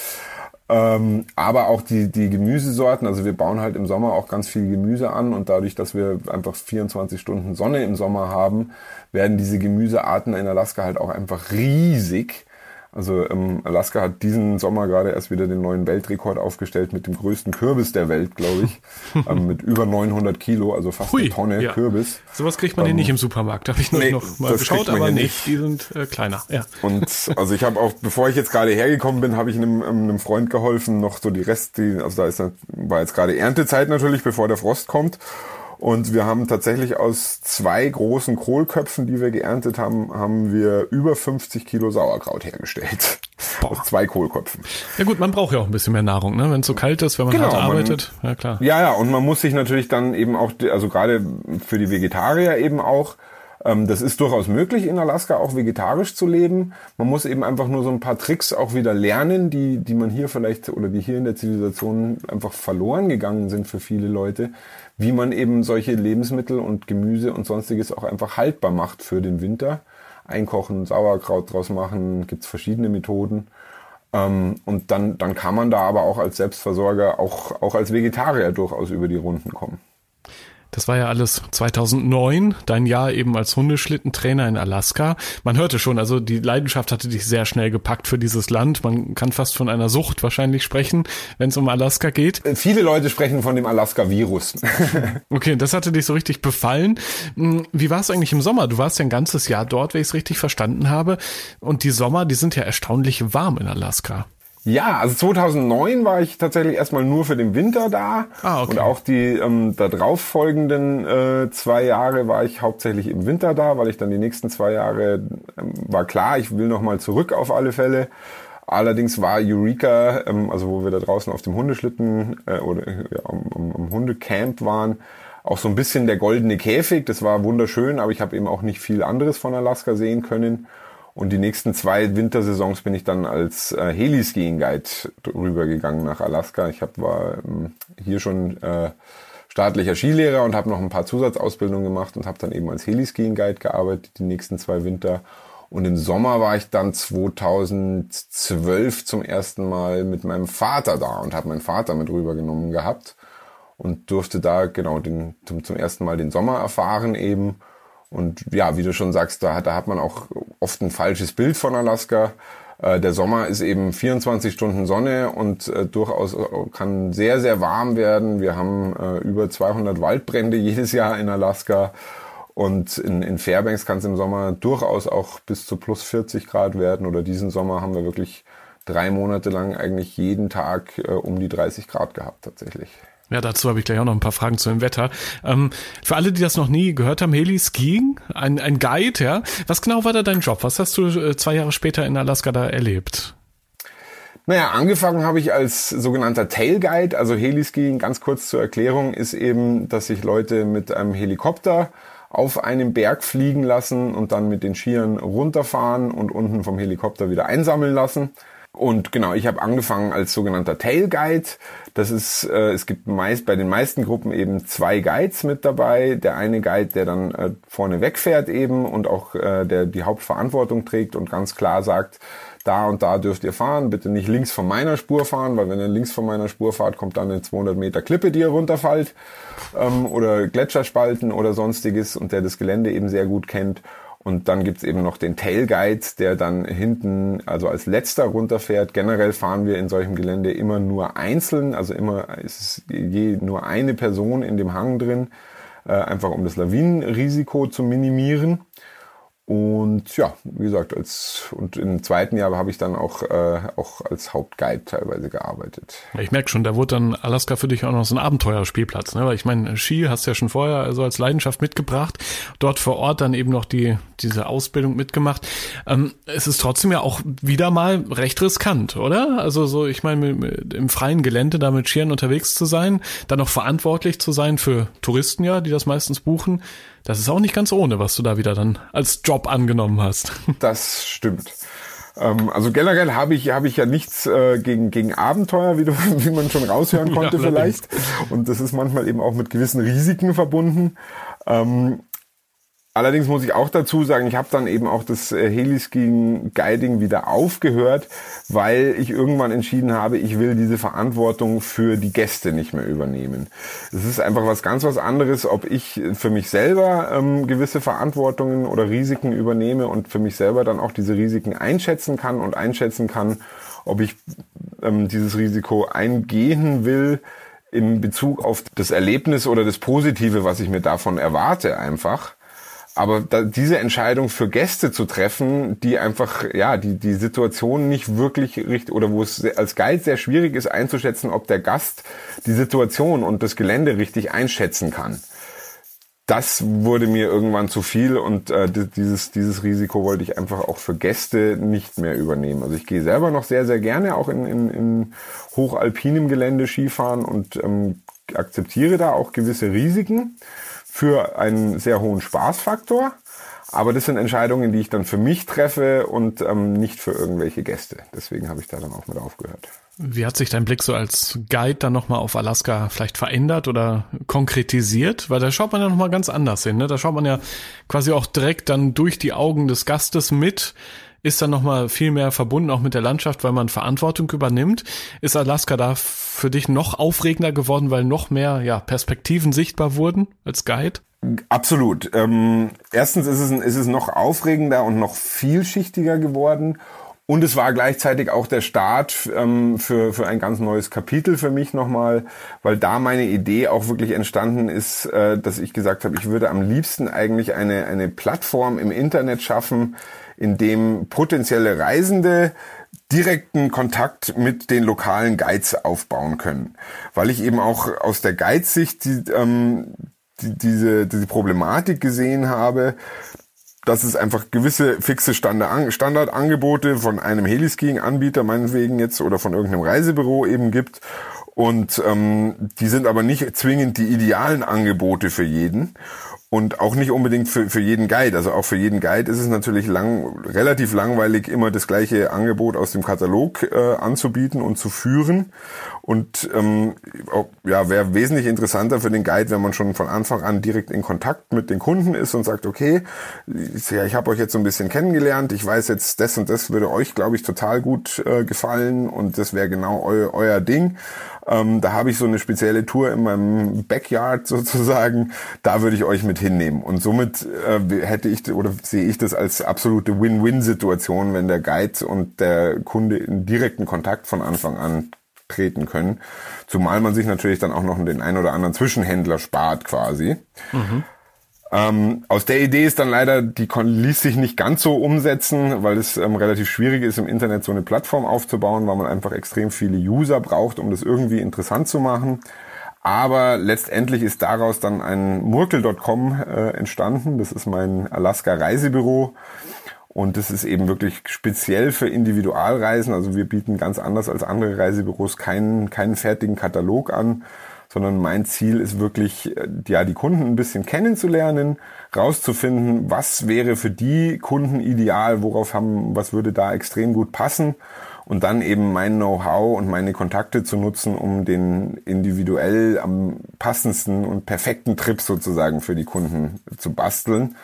Ähm, aber auch die, die Gemüsesorten, also wir bauen halt im Sommer auch ganz viel Gemüse an und dadurch, dass wir einfach 24 Stunden Sonne im Sommer haben, werden diese Gemüsearten in Alaska halt auch einfach riesig. Also ähm, Alaska hat diesen Sommer gerade erst wieder den neuen Weltrekord aufgestellt mit dem größten Kürbis der Welt, glaube ich, ähm, mit über 900 Kilo, also fast Hui, eine Tonne ja. Kürbis. Sowas kriegt man ähm, hier nicht im Supermarkt, habe ich nee, noch mal geschaut, aber nicht. nicht. Die sind äh, kleiner. Ja. Und also ich habe auch, bevor ich jetzt gerade hergekommen bin, habe ich einem, ähm, einem Freund geholfen, noch so die Rest, die, also da ist war jetzt gerade Erntezeit natürlich, bevor der Frost kommt. Und wir haben tatsächlich aus zwei großen Kohlköpfen, die wir geerntet haben, haben wir über 50 Kilo Sauerkraut hergestellt. Boah. Aus zwei Kohlköpfen. Ja gut, man braucht ja auch ein bisschen mehr Nahrung, ne? Wenn es so kalt ist, wenn man genau, hart arbeitet. Man, ja klar. Ja, ja, und man muss sich natürlich dann eben auch, also gerade für die Vegetarier eben auch, ähm, das ist durchaus möglich, in Alaska auch vegetarisch zu leben. Man muss eben einfach nur so ein paar Tricks auch wieder lernen, die, die man hier vielleicht oder die hier in der Zivilisation einfach verloren gegangen sind für viele Leute wie man eben solche Lebensmittel und Gemüse und sonstiges auch einfach haltbar macht für den Winter. Einkochen, Sauerkraut draus machen, gibt's verschiedene Methoden. Ähm, und dann, dann kann man da aber auch als Selbstversorger, auch, auch als Vegetarier durchaus über die Runden kommen. Das war ja alles 2009, dein Jahr eben als Hundeschlittentrainer in Alaska. Man hörte schon, also die Leidenschaft hatte dich sehr schnell gepackt für dieses Land. Man kann fast von einer Sucht wahrscheinlich sprechen, wenn es um Alaska geht. Viele Leute sprechen von dem Alaska-Virus. okay, das hatte dich so richtig befallen. Hm, wie war es eigentlich im Sommer? Du warst ja ein ganzes Jahr dort, wenn ich es richtig verstanden habe. Und die Sommer, die sind ja erstaunlich warm in Alaska. Ja, also 2009 war ich tatsächlich erstmal nur für den Winter da. Ah, okay. Und auch die ähm, darauf folgenden äh, zwei Jahre war ich hauptsächlich im Winter da, weil ich dann die nächsten zwei Jahre ähm, war klar, ich will nochmal zurück auf alle Fälle. Allerdings war Eureka, ähm, also wo wir da draußen auf dem Hundeschlitten äh, oder ja, am, am, am Hundecamp waren, auch so ein bisschen der goldene Käfig. Das war wunderschön, aber ich habe eben auch nicht viel anderes von Alaska sehen können. Und die nächsten zwei Wintersaisons bin ich dann als äh, Heli-Skiing Guide rübergegangen nach Alaska. Ich hab, war ähm, hier schon äh, staatlicher Skilehrer und habe noch ein paar Zusatzausbildungen gemacht und habe dann eben als Heli-Skiing Guide gearbeitet die nächsten zwei Winter. Und im Sommer war ich dann 2012 zum ersten Mal mit meinem Vater da und habe meinen Vater mit rübergenommen gehabt und durfte da genau den, zum, zum ersten Mal den Sommer erfahren eben und ja, wie du schon sagst, da, da hat man auch oft ein falsches Bild von Alaska. Äh, der Sommer ist eben 24 Stunden Sonne und äh, durchaus kann sehr, sehr warm werden. Wir haben äh, über 200 Waldbrände jedes Jahr in Alaska. Und in, in Fairbanks kann es im Sommer durchaus auch bis zu plus 40 Grad werden. Oder diesen Sommer haben wir wirklich drei Monate lang eigentlich jeden Tag äh, um die 30 Grad gehabt tatsächlich. Ja, dazu habe ich gleich auch noch ein paar Fragen zu dem Wetter. Ähm, für alle, die das noch nie gehört haben, Heli Skiing, ein, ein Guide, ja. Was genau war da dein Job? Was hast du äh, zwei Jahre später in Alaska da erlebt? Naja, angefangen habe ich als sogenannter Tailguide, also Heliskiing, ganz kurz zur Erklärung, ist eben, dass sich Leute mit einem Helikopter auf einem Berg fliegen lassen und dann mit den Skiern runterfahren und unten vom Helikopter wieder einsammeln lassen. Und genau, ich habe angefangen als sogenannter Tailguide. Das ist, äh, es gibt meist bei den meisten Gruppen eben zwei Guides mit dabei. Der eine Guide, der dann äh, vorne wegfährt eben und auch äh, der die Hauptverantwortung trägt und ganz klar sagt, da und da dürft ihr fahren, bitte nicht links von meiner Spur fahren, weil wenn ihr links von meiner Spur fahrt, kommt dann eine 200 Meter Klippe, die ihr runterfallt ähm, oder Gletscherspalten oder sonstiges und der das Gelände eben sehr gut kennt. Und dann gibt's eben noch den Tailguide, der dann hinten, also als letzter runterfährt. Generell fahren wir in solchem Gelände immer nur einzeln, also immer ist je nur eine Person in dem Hang drin, äh, einfach um das Lawinenrisiko zu minimieren. Und ja, wie gesagt, als und im zweiten Jahr habe ich dann auch, äh, auch als Hauptguide teilweise gearbeitet. Ich merke schon, da wurde dann Alaska für dich auch noch so ein Abenteuerspielplatz, ne? Weil ich meine, Ski hast du ja schon vorher also als Leidenschaft mitgebracht, dort vor Ort dann eben noch die diese Ausbildung mitgemacht. Ähm, es ist trotzdem ja auch wieder mal recht riskant, oder? Also so, ich meine, im freien Gelände da mit Skiern unterwegs zu sein, dann noch verantwortlich zu sein für Touristen ja, die das meistens buchen das ist auch nicht ganz ohne, was du da wieder dann als Job angenommen hast. Das stimmt. Ähm, also generell habe ich, habe ich ja nichts äh, gegen, gegen Abenteuer, wie, du, wie man schon raushören konnte ja, vielleicht. Und das ist manchmal eben auch mit gewissen Risiken verbunden. Ähm, Allerdings muss ich auch dazu sagen, ich habe dann eben auch das äh, Heliskiing Guiding wieder aufgehört, weil ich irgendwann entschieden habe, ich will diese Verantwortung für die Gäste nicht mehr übernehmen. Es ist einfach was ganz was anderes, ob ich für mich selber ähm, gewisse Verantwortungen oder Risiken übernehme und für mich selber dann auch diese Risiken einschätzen kann und einschätzen kann, ob ich ähm, dieses Risiko eingehen will in Bezug auf das Erlebnis oder das Positive, was ich mir davon erwarte einfach aber da, diese Entscheidung für Gäste zu treffen, die einfach, ja, die, die Situation nicht wirklich richtig, oder wo es als Guide sehr schwierig ist einzuschätzen, ob der Gast die Situation und das Gelände richtig einschätzen kann. Das wurde mir irgendwann zu viel und äh, dieses, dieses Risiko wollte ich einfach auch für Gäste nicht mehr übernehmen. Also ich gehe selber noch sehr, sehr gerne auch in, in, in hochalpinem Gelände Skifahren und ähm, akzeptiere da auch gewisse Risiken für einen sehr hohen Spaßfaktor. Aber das sind Entscheidungen, die ich dann für mich treffe und ähm, nicht für irgendwelche Gäste. Deswegen habe ich da dann auch mit aufgehört. Wie hat sich dein Blick so als Guide dann nochmal auf Alaska vielleicht verändert oder konkretisiert? Weil da schaut man ja nochmal ganz anders hin. Ne? Da schaut man ja quasi auch direkt dann durch die Augen des Gastes mit ist dann nochmal viel mehr verbunden auch mit der Landschaft, weil man Verantwortung übernimmt. Ist Alaska da für dich noch aufregender geworden, weil noch mehr ja, Perspektiven sichtbar wurden als Guide? Absolut. Ähm, erstens ist es, ist es noch aufregender und noch vielschichtiger geworden. Und es war gleichzeitig auch der Start ähm, für, für ein ganz neues Kapitel für mich nochmal, weil da meine Idee auch wirklich entstanden ist, äh, dass ich gesagt habe, ich würde am liebsten eigentlich eine, eine Plattform im Internet schaffen, in dem potenzielle Reisende direkten Kontakt mit den lokalen Guides aufbauen können. Weil ich eben auch aus der Guidesicht die, ähm, die, diese, diese Problematik gesehen habe, dass es einfach gewisse fixe Standardangebote von einem Heliskiing-Anbieter meinetwegen jetzt oder von irgendeinem Reisebüro eben gibt. Und ähm, die sind aber nicht zwingend die idealen Angebote für jeden und auch nicht unbedingt für, für jeden Guide. Also auch für jeden Guide ist es natürlich lang, relativ langweilig, immer das gleiche Angebot aus dem Katalog äh, anzubieten und zu führen. Und ähm, ja, wäre wesentlich interessanter für den Guide, wenn man schon von Anfang an direkt in Kontakt mit den Kunden ist und sagt, okay, ja, ich habe euch jetzt so ein bisschen kennengelernt, ich weiß jetzt, das und das würde euch, glaube ich, total gut äh, gefallen und das wäre genau eu, euer Ding. Ähm, da habe ich so eine spezielle Tour in meinem Backyard sozusagen. Da würde ich euch mit hinnehmen. Und somit äh, hätte ich oder sehe ich das als absolute Win-Win-Situation, wenn der Guide und der Kunde in direkten Kontakt von Anfang an treten können. Zumal man sich natürlich dann auch noch den ein oder anderen Zwischenhändler spart quasi. Mhm. Ähm, aus der Idee ist dann leider, die ließ sich nicht ganz so umsetzen, weil es ähm, relativ schwierig ist, im Internet so eine Plattform aufzubauen, weil man einfach extrem viele User braucht, um das irgendwie interessant zu machen. Aber letztendlich ist daraus dann ein Murkel.com äh, entstanden. Das ist mein Alaska Reisebüro. Und das ist eben wirklich speziell für Individualreisen. Also wir bieten ganz anders als andere Reisebüros keinen, keinen fertigen Katalog an, sondern mein Ziel ist wirklich, äh, ja, die Kunden ein bisschen kennenzulernen, rauszufinden, was wäre für die Kunden ideal, worauf haben, was würde da extrem gut passen und dann eben mein Know-how und meine Kontakte zu nutzen, um den individuell am passendsten und perfekten Trip sozusagen für die Kunden zu basteln.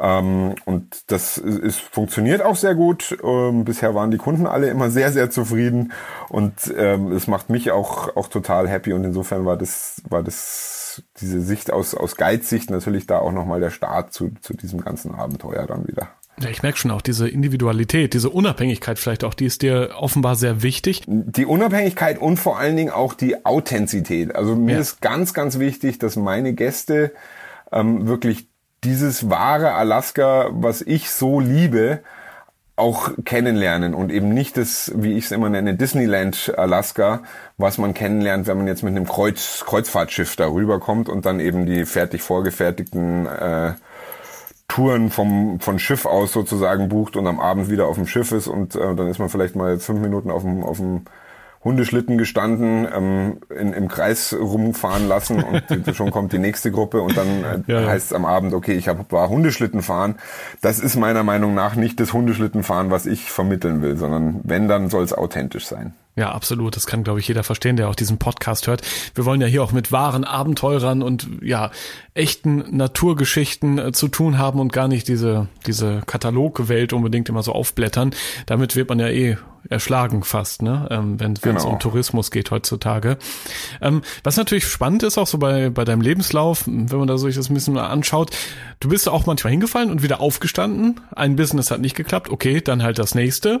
Ähm, und das ist, funktioniert auch sehr gut. Ähm, bisher waren die Kunden alle immer sehr, sehr zufrieden und ähm, es macht mich auch, auch total happy und insofern war das, war das diese Sicht aus, aus Guide-Sicht natürlich da auch nochmal der Start zu, zu diesem ganzen Abenteuer dann wieder. Ja, ich merke schon auch diese Individualität, diese Unabhängigkeit vielleicht auch, die ist dir offenbar sehr wichtig. Die Unabhängigkeit und vor allen Dingen auch die Authentizität. Also mir ja. ist ganz, ganz wichtig, dass meine Gäste ähm, wirklich dieses wahre Alaska, was ich so liebe, auch kennenlernen und eben nicht das, wie ich es immer nenne, Disneyland Alaska, was man kennenlernt, wenn man jetzt mit einem Kreuz, Kreuzfahrtschiff darüber kommt und dann eben die fertig vorgefertigten äh, Touren vom von Schiff aus sozusagen bucht und am Abend wieder auf dem Schiff ist und äh, dann ist man vielleicht mal fünf Minuten auf dem auf dem Hundeschlitten gestanden, ähm, in, im Kreis rumfahren lassen und schon kommt die nächste Gruppe und dann äh, ja, heißt es am Abend, okay, ich hab, war Hundeschlitten fahren. Das ist meiner Meinung nach nicht das Hundeschlittenfahren, was ich vermitteln will, sondern wenn, dann soll es authentisch sein. Ja, absolut. Das kann, glaube ich, jeder verstehen, der auch diesen Podcast hört. Wir wollen ja hier auch mit wahren Abenteurern und ja, echten Naturgeschichten äh, zu tun haben und gar nicht diese, diese Katalogwelt unbedingt immer so aufblättern. Damit wird man ja eh erschlagen fast, ne? ähm, wenn es genau. um Tourismus geht heutzutage. Ähm, was natürlich spannend ist, auch so bei, bei deinem Lebenslauf, wenn man da sich das ein bisschen anschaut, du bist auch manchmal hingefallen und wieder aufgestanden. Ein Business hat nicht geklappt, okay, dann halt das nächste.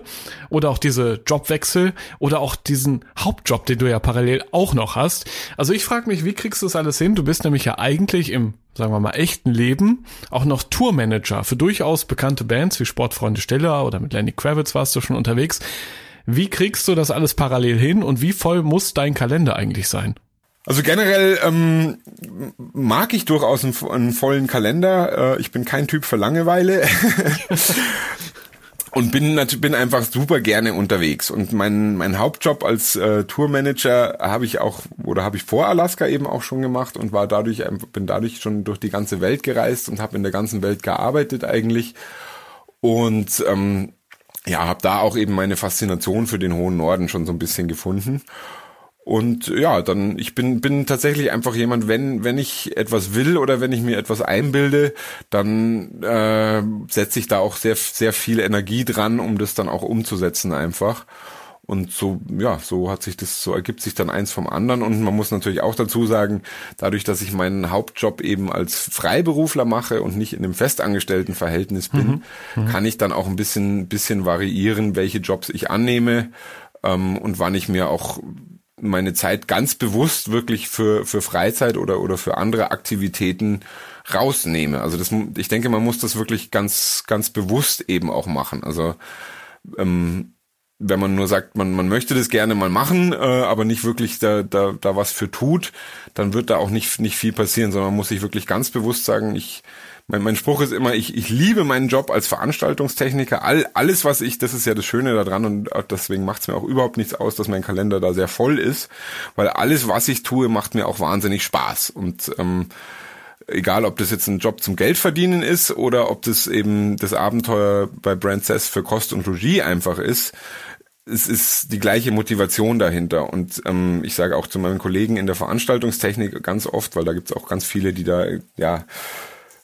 Oder auch diese Jobwechsel oder auch diesen Hauptjob, den du ja parallel auch noch hast. Also ich frage mich, wie kriegst du das alles hin? Du bist nämlich ja eigentlich im sagen wir mal, echten Leben auch noch Tourmanager für durchaus bekannte Bands wie Sportfreunde Stiller oder mit Lenny Kravitz warst du schon unterwegs. Wie kriegst du das alles parallel hin und wie voll muss dein Kalender eigentlich sein? Also generell ähm, mag ich durchaus einen, einen vollen Kalender. Äh, ich bin kein Typ für Langeweile. und bin natürlich bin einfach super gerne unterwegs. Und mein mein Hauptjob als äh, Tourmanager habe ich auch oder habe ich vor Alaska eben auch schon gemacht und war dadurch bin dadurch schon durch die ganze Welt gereist und habe in der ganzen Welt gearbeitet eigentlich. Und ähm, ja habe da auch eben meine Faszination für den hohen Norden schon so ein bisschen gefunden und ja, dann ich bin bin tatsächlich einfach jemand, wenn wenn ich etwas will oder wenn ich mir etwas einbilde, dann äh, setze ich da auch sehr sehr viel Energie dran, um das dann auch umzusetzen einfach. Und so, ja, so hat sich das, so ergibt sich dann eins vom anderen. Und man muss natürlich auch dazu sagen, dadurch, dass ich meinen Hauptjob eben als Freiberufler mache und nicht in einem festangestellten Verhältnis bin, mhm. Mhm. kann ich dann auch ein bisschen, bisschen variieren, welche Jobs ich annehme ähm, und wann ich mir auch meine Zeit ganz bewusst wirklich für, für Freizeit oder, oder für andere Aktivitäten rausnehme. Also das, ich denke, man muss das wirklich ganz, ganz bewusst eben auch machen. Also ähm, wenn man nur sagt, man, man möchte das gerne mal machen, äh, aber nicht wirklich da, da, da was für tut, dann wird da auch nicht, nicht viel passieren, sondern man muss sich wirklich ganz bewusst sagen, ich, mein, mein Spruch ist immer, ich, ich liebe meinen Job als Veranstaltungstechniker. All, alles, was ich, das ist ja das Schöne daran und deswegen macht es mir auch überhaupt nichts aus, dass mein Kalender da sehr voll ist, weil alles, was ich tue, macht mir auch wahnsinnig Spaß. Und ähm, egal, ob das jetzt ein Job zum Geldverdienen ist oder ob das eben das Abenteuer bei Brand Cess für Kost und Logis einfach ist, es ist die gleiche Motivation dahinter. Und ähm, ich sage auch zu meinen Kollegen in der Veranstaltungstechnik ganz oft, weil da gibt es auch ganz viele, die da ja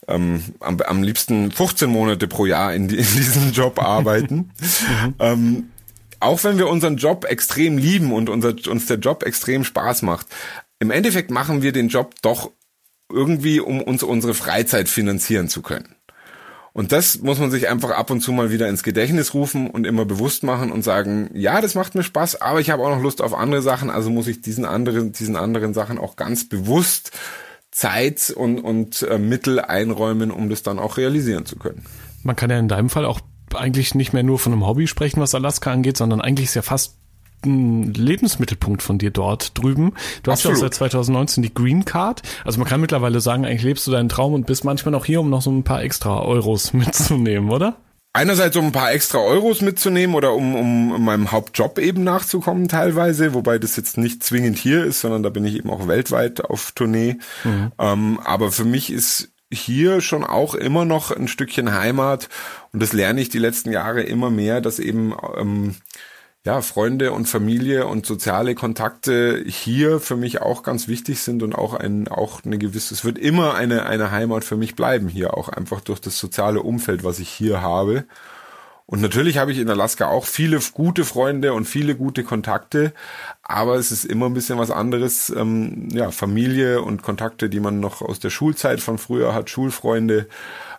ähm, am, am liebsten 15 Monate pro Jahr in, die, in diesem Job arbeiten. ähm, auch wenn wir unseren Job extrem lieben und unser, uns der Job extrem Spaß macht, im Endeffekt machen wir den Job doch irgendwie, um uns unsere Freizeit finanzieren zu können. Und das muss man sich einfach ab und zu mal wieder ins Gedächtnis rufen und immer bewusst machen und sagen, ja, das macht mir Spaß, aber ich habe auch noch Lust auf andere Sachen, also muss ich diesen anderen, diesen anderen Sachen auch ganz bewusst Zeit und, und äh, Mittel einräumen, um das dann auch realisieren zu können. Man kann ja in deinem Fall auch eigentlich nicht mehr nur von einem Hobby sprechen, was Alaska angeht, sondern eigentlich ist ja fast Lebensmittelpunkt von dir dort drüben. Du hast ja auch seit 2019 die Green Card. Also man kann mittlerweile sagen, eigentlich lebst du deinen Traum und bist manchmal noch hier, um noch so ein paar extra Euros mitzunehmen, oder? einerseits um ein paar extra Euros mitzunehmen oder um, um meinem Hauptjob eben nachzukommen teilweise, wobei das jetzt nicht zwingend hier ist, sondern da bin ich eben auch weltweit auf Tournee. Mhm. Ähm, aber für mich ist hier schon auch immer noch ein Stückchen Heimat und das lerne ich die letzten Jahre immer mehr, dass eben ähm, ja, Freunde und Familie und soziale Kontakte hier für mich auch ganz wichtig sind und auch ein, auch eine gewisse, es wird immer eine, eine Heimat für mich bleiben hier, auch einfach durch das soziale Umfeld, was ich hier habe. Und natürlich habe ich in Alaska auch viele gute Freunde und viele gute Kontakte, aber es ist immer ein bisschen was anderes, ähm, ja, Familie und Kontakte, die man noch aus der Schulzeit von früher hat, Schulfreunde.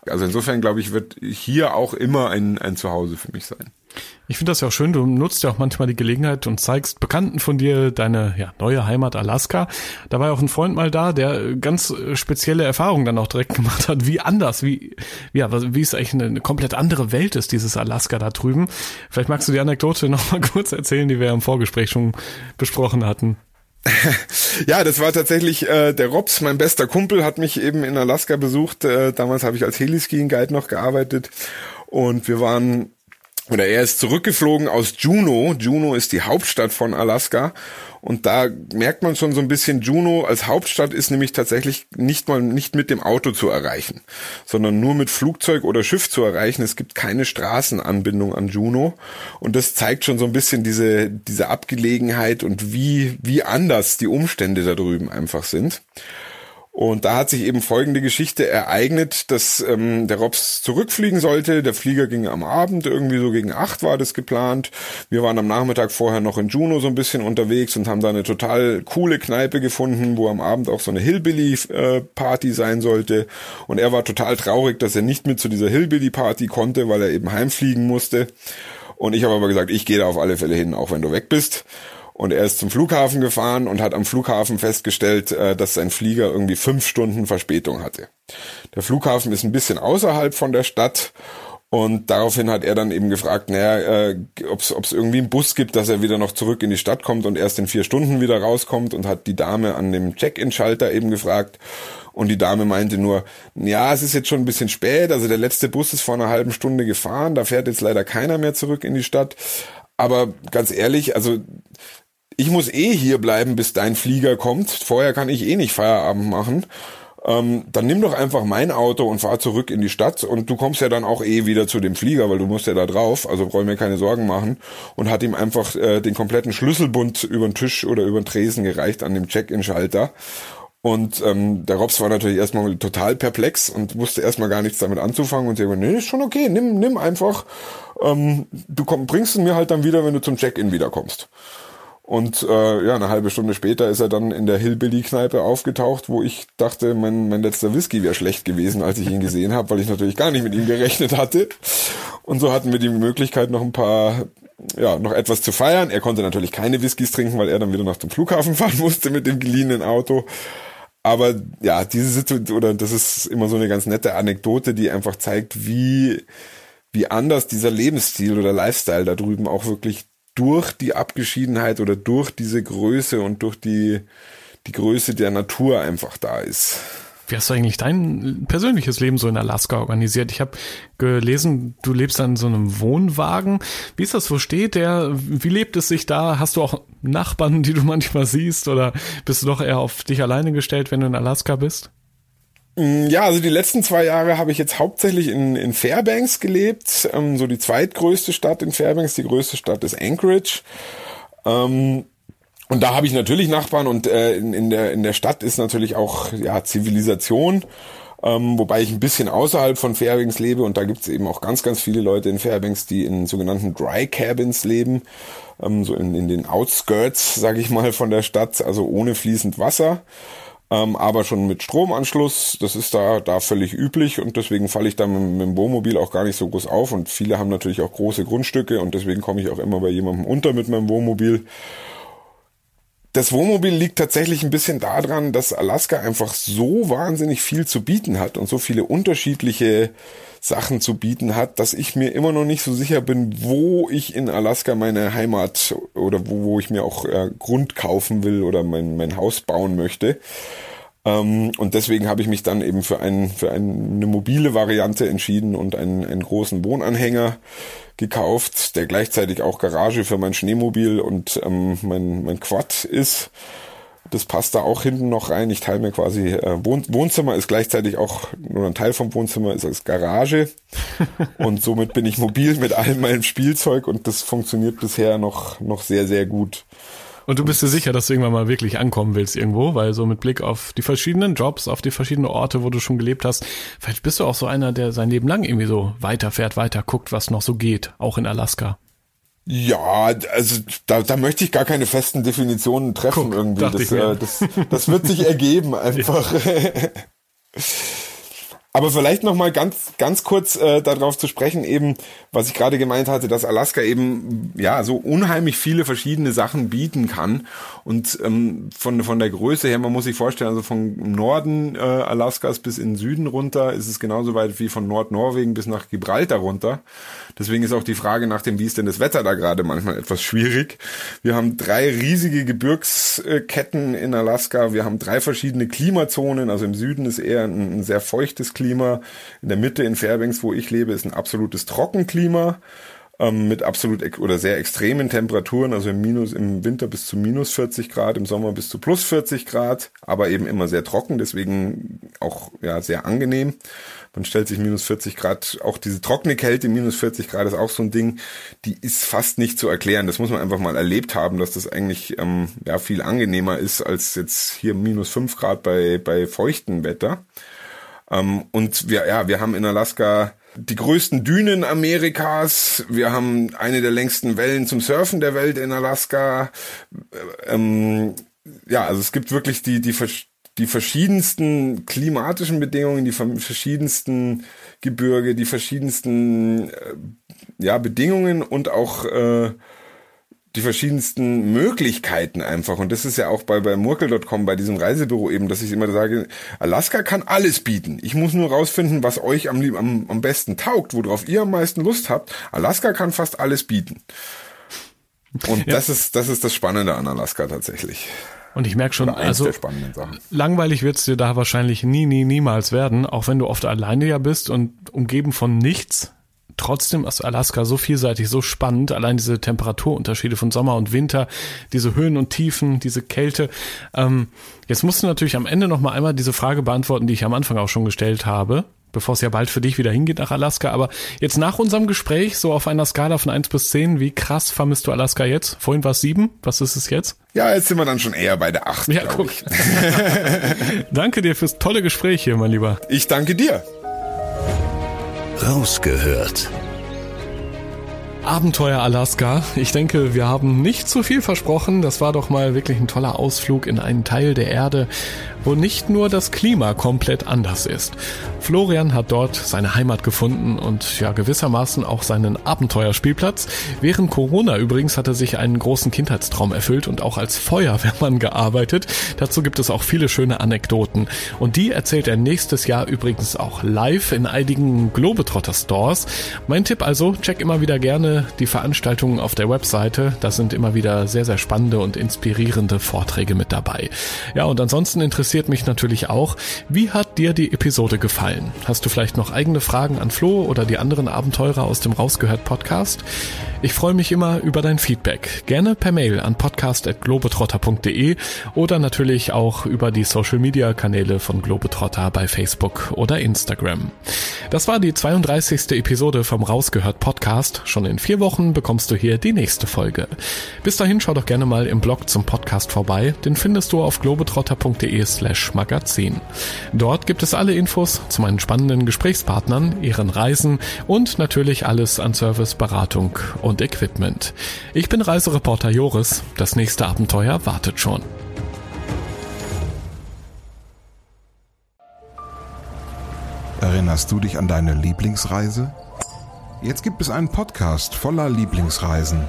Also insofern glaube ich, wird hier auch immer ein, ein Zuhause für mich sein. Ich finde das ja auch schön, du nutzt ja auch manchmal die Gelegenheit und zeigst Bekannten von dir deine ja, neue Heimat Alaska. Da war ja auch ein Freund mal da, der ganz spezielle Erfahrungen dann auch direkt gemacht hat, wie anders, wie, ja, wie es eigentlich eine, komplett andere Welt ist, dieses Alaska da drüben. Vielleicht magst du die Anekdote noch mal kurz erzählen, die wir im Vorgespräch schon besprochen hatten. ja, das war tatsächlich äh, der Robs, mein bester Kumpel, hat mich eben in Alaska besucht. Äh, damals habe ich als Heliskiing Guide noch gearbeitet und wir waren oder er ist zurückgeflogen aus Juneau. Juneau ist die Hauptstadt von Alaska. Und da merkt man schon so ein bisschen, Juneau als Hauptstadt ist nämlich tatsächlich nicht mal nicht mit dem Auto zu erreichen, sondern nur mit Flugzeug oder Schiff zu erreichen. Es gibt keine Straßenanbindung an Juneau. Und das zeigt schon so ein bisschen diese, diese Abgelegenheit und wie, wie anders die Umstände da drüben einfach sind. Und da hat sich eben folgende Geschichte ereignet, dass ähm, der Robs zurückfliegen sollte. Der Flieger ging am Abend, irgendwie so gegen acht war das geplant. Wir waren am Nachmittag vorher noch in Juno so ein bisschen unterwegs und haben da eine total coole Kneipe gefunden, wo am Abend auch so eine Hillbilly-Party sein sollte. Und er war total traurig, dass er nicht mit zu dieser Hillbilly-Party konnte, weil er eben heimfliegen musste. Und ich habe aber gesagt, ich gehe da auf alle Fälle hin, auch wenn du weg bist. Und er ist zum Flughafen gefahren und hat am Flughafen festgestellt, äh, dass sein Flieger irgendwie fünf Stunden Verspätung hatte. Der Flughafen ist ein bisschen außerhalb von der Stadt und daraufhin hat er dann eben gefragt, naja, äh, ob es irgendwie einen Bus gibt, dass er wieder noch zurück in die Stadt kommt und erst in vier Stunden wieder rauskommt und hat die Dame an dem Check-in-Schalter eben gefragt. Und die Dame meinte nur, ja, es ist jetzt schon ein bisschen spät, also der letzte Bus ist vor einer halben Stunde gefahren, da fährt jetzt leider keiner mehr zurück in die Stadt. Aber ganz ehrlich, also ich muss eh hier bleiben, bis dein Flieger kommt. Vorher kann ich eh nicht Feierabend machen. Ähm, dann nimm doch einfach mein Auto und fahr zurück in die Stadt und du kommst ja dann auch eh wieder zu dem Flieger, weil du musst ja da drauf, also brauche mir keine Sorgen machen und hat ihm einfach äh, den kompletten Schlüsselbund über den Tisch oder über den Tresen gereicht an dem Check-in-Schalter und ähm, der Robs war natürlich erstmal total perplex und wusste erstmal gar nichts damit anzufangen und sie hat nee, ist schon okay, nimm, nimm einfach, ähm, du komm, bringst ihn mir halt dann wieder, wenn du zum Check-in wiederkommst. Und äh, ja, eine halbe Stunde später ist er dann in der Hillbilly-Kneipe aufgetaucht, wo ich dachte, mein, mein letzter Whisky wäre schlecht gewesen, als ich ihn gesehen habe, weil ich natürlich gar nicht mit ihm gerechnet hatte. Und so hatten wir die Möglichkeit, noch ein paar, ja, noch etwas zu feiern. Er konnte natürlich keine Whiskys trinken, weil er dann wieder nach dem Flughafen fahren musste mit dem geliehenen Auto. Aber ja, diese Situation, oder das ist immer so eine ganz nette Anekdote, die einfach zeigt, wie, wie anders dieser Lebensstil oder Lifestyle da drüben auch wirklich durch die Abgeschiedenheit oder durch diese Größe und durch die, die Größe der Natur einfach da ist. Wie hast du eigentlich dein persönliches Leben so in Alaska organisiert? Ich habe gelesen, du lebst an so einem Wohnwagen. Wie ist das? Wo steht der? Wie lebt es sich da? Hast du auch Nachbarn, die du manchmal siehst? Oder bist du doch eher auf dich alleine gestellt, wenn du in Alaska bist? Mm, ja, also die letzten zwei Jahre habe ich jetzt hauptsächlich in, in Fairbanks gelebt, ähm, so die zweitgrößte Stadt in Fairbanks, die größte Stadt ist Anchorage. Ähm, und da habe ich natürlich Nachbarn und äh, in, in, der, in der Stadt ist natürlich auch ja, Zivilisation, ähm, wobei ich ein bisschen außerhalb von Fairbanks lebe und da gibt's eben auch ganz, ganz viele Leute in Fairbanks, die in sogenannten Dry Cabins leben, ähm, so in, in den Outskirts, sage ich mal, von der Stadt, also ohne fließend Wasser ähm, aber schon mit Stromanschluss. Das ist da, da völlig üblich und deswegen falle ich da mit, mit dem Wohnmobil auch gar nicht so groß auf und viele haben natürlich auch große Grundstücke und deswegen komme ich auch immer bei jemandem unter mit meinem Wohnmobil. Das Wohnmobil liegt tatsächlich ein bisschen daran, dass Alaska einfach so wahnsinnig viel zu bieten hat und so viele unterschiedliche Sachen zu bieten hat, dass ich mir immer noch nicht so sicher bin, wo ich in Alaska meine Heimat oder wo, wo ich mir auch äh, Grund kaufen will oder mein, mein Haus bauen möchte. Ähm, und deswegen habe ich mich dann eben für, ein, für eine mobile Variante entschieden und einen, einen großen Wohnanhänger gekauft, der gleichzeitig auch Garage für mein Schneemobil und ähm, mein, mein Quad ist. Das passt da auch hinten noch rein. Ich teile mir quasi äh, Wohn Wohnzimmer ist gleichzeitig auch nur ein Teil vom Wohnzimmer ist als Garage und somit bin ich mobil mit all meinem Spielzeug und das funktioniert bisher noch noch sehr sehr gut. Und du bist dir sicher, dass du irgendwann mal wirklich ankommen willst irgendwo, weil so mit Blick auf die verschiedenen Jobs, auf die verschiedenen Orte, wo du schon gelebt hast, vielleicht bist du auch so einer, der sein Leben lang irgendwie so weiterfährt, weiter guckt, was noch so geht, auch in Alaska. Ja, also da, da möchte ich gar keine festen Definitionen treffen Guck, irgendwie. Das, äh, das, das wird sich ergeben einfach. Aber vielleicht noch mal ganz ganz kurz äh, darauf zu sprechen, eben was ich gerade gemeint hatte, dass Alaska eben ja so unheimlich viele verschiedene Sachen bieten kann und ähm, von von der Größe her, man muss sich vorstellen, also vom Norden äh, Alaskas bis in den Süden runter ist es genauso weit wie von Nordnorwegen bis nach Gibraltar runter. Deswegen ist auch die Frage nach dem, wie ist denn das Wetter da gerade manchmal etwas schwierig. Wir haben drei riesige Gebirgsketten in Alaska. Wir haben drei verschiedene Klimazonen. Also im Süden ist eher ein, ein sehr feuchtes Klima. In der Mitte in Fairbanks, wo ich lebe, ist ein absolutes Trockenklima. ähm, mit absolut oder sehr extremen Temperaturen, also im Minus im Winter bis zu minus 40 Grad, im Sommer bis zu plus 40 Grad, aber eben immer sehr trocken, deswegen auch ja sehr angenehm. Man stellt sich minus 40 Grad, auch diese trockene Kälte, minus 40 Grad ist auch so ein Ding, die ist fast nicht zu erklären. Das muss man einfach mal erlebt haben, dass das eigentlich ähm, ja viel angenehmer ist als jetzt hier minus 5 Grad bei, bei feuchtem Wetter. Ähm, und wir, ja, wir haben in Alaska die größten Dünen Amerikas. Wir haben eine der längsten Wellen zum Surfen der Welt in Alaska. Ähm, ja, also es gibt wirklich die, die, die verschiedensten klimatischen Bedingungen, die verschiedensten Gebirge, die verschiedensten äh, ja, Bedingungen und auch äh, die verschiedensten Möglichkeiten einfach. Und das ist ja auch bei, bei Murkel.com, bei diesem Reisebüro eben, dass ich immer sage, Alaska kann alles bieten. Ich muss nur rausfinden, was euch am, am, am besten taugt, worauf ihr am meisten Lust habt. Alaska kann fast alles bieten. Und ja. das ist, das ist das Spannende an Alaska tatsächlich. Und ich merke schon, also langweilig wird's dir da wahrscheinlich nie, nie, niemals werden, auch wenn du oft alleine ja bist und umgeben von nichts. Trotzdem ist Alaska so vielseitig, so spannend. Allein diese Temperaturunterschiede von Sommer und Winter, diese Höhen und Tiefen, diese Kälte. Ähm, jetzt musst du natürlich am Ende noch mal einmal diese Frage beantworten, die ich am Anfang auch schon gestellt habe bevor es ja bald für dich wieder hingeht nach Alaska. Aber jetzt nach unserem Gespräch, so auf einer Skala von eins bis zehn, wie krass vermisst du Alaska jetzt? Vorhin war es sieben. Was ist es jetzt? Ja, jetzt sind wir dann schon eher bei der acht. Ja, guck. danke dir fürs tolle Gespräch hier, mein Lieber. Ich danke dir. Rausgehört. Abenteuer Alaska. Ich denke, wir haben nicht zu viel versprochen. Das war doch mal wirklich ein toller Ausflug in einen Teil der Erde, wo nicht nur das Klima komplett anders ist. Florian hat dort seine Heimat gefunden und ja gewissermaßen auch seinen Abenteuerspielplatz. Während Corona übrigens hat er sich einen großen Kindheitstraum erfüllt und auch als Feuerwehrmann gearbeitet. Dazu gibt es auch viele schöne Anekdoten. Und die erzählt er nächstes Jahr übrigens auch live in einigen Globetrotter Stores. Mein Tipp also, check immer wieder gerne die Veranstaltungen auf der Webseite. Da sind immer wieder sehr, sehr spannende und inspirierende Vorträge mit dabei. Ja, und ansonsten interessiert interessiert mich natürlich auch, wie hat dir die Episode gefallen? Hast du vielleicht noch eigene Fragen an Flo oder die anderen Abenteurer aus dem Rausgehört Podcast? Ich freue mich immer über dein Feedback. Gerne per Mail an podcast.globetrotter.de oder natürlich auch über die Social Media Kanäle von Globetrotter bei Facebook oder Instagram. Das war die 32. Episode vom Rausgehört Podcast. Schon in vier Wochen bekommst du hier die nächste Folge. Bis dahin schau doch gerne mal im Blog zum Podcast vorbei. Den findest du auf globetrotter.de slash magazin. Dort gibt es alle Infos zu meinen spannenden Gesprächspartnern, ihren Reisen und natürlich alles an Service, Beratung und Equipment. Ich bin Reisereporter Joris. Das nächste Abenteuer wartet schon. Erinnerst du dich an deine Lieblingsreise? Jetzt gibt es einen Podcast voller Lieblingsreisen.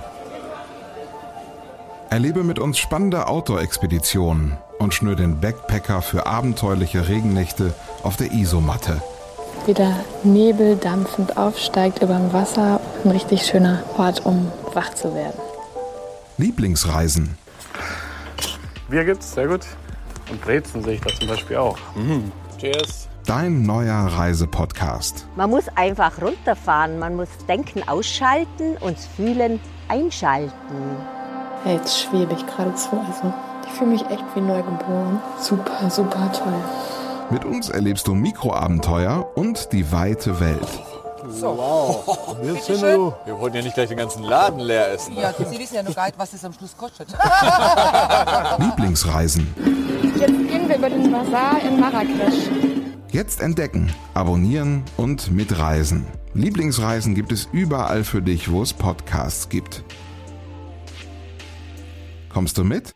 Erlebe mit uns spannende Outdoor-Expeditionen und schnür den Backpacker für abenteuerliche Regennächte auf der Isomatte. Wie der Nebel dampfend aufsteigt über dem Wasser. Ein richtig schöner Ort, um wach zu werden. Lieblingsreisen. Bier gibt's, sehr gut. Und Brezen sehe ich da zum Beispiel auch. Mhm. Cheers. Dein neuer Reisepodcast. Man muss einfach runterfahren, man muss Denken ausschalten und Fühlen einschalten. Jetzt schwebe ich geradezu. Also fühle mich echt wie neugeboren. Super, super toll. Mit uns erlebst du Mikroabenteuer und die weite Welt. So. Wow. Wir, wir wollten ja nicht gleich den ganzen Laden leer essen. Ja, Sie wissen ja noch gar nicht, was das am Schluss kostet. Lieblingsreisen. Jetzt gehen wir über den Bazar in Marrakesch. Jetzt entdecken, abonnieren und mitreisen. Lieblingsreisen gibt es überall für dich, wo es Podcasts gibt. Kommst du mit?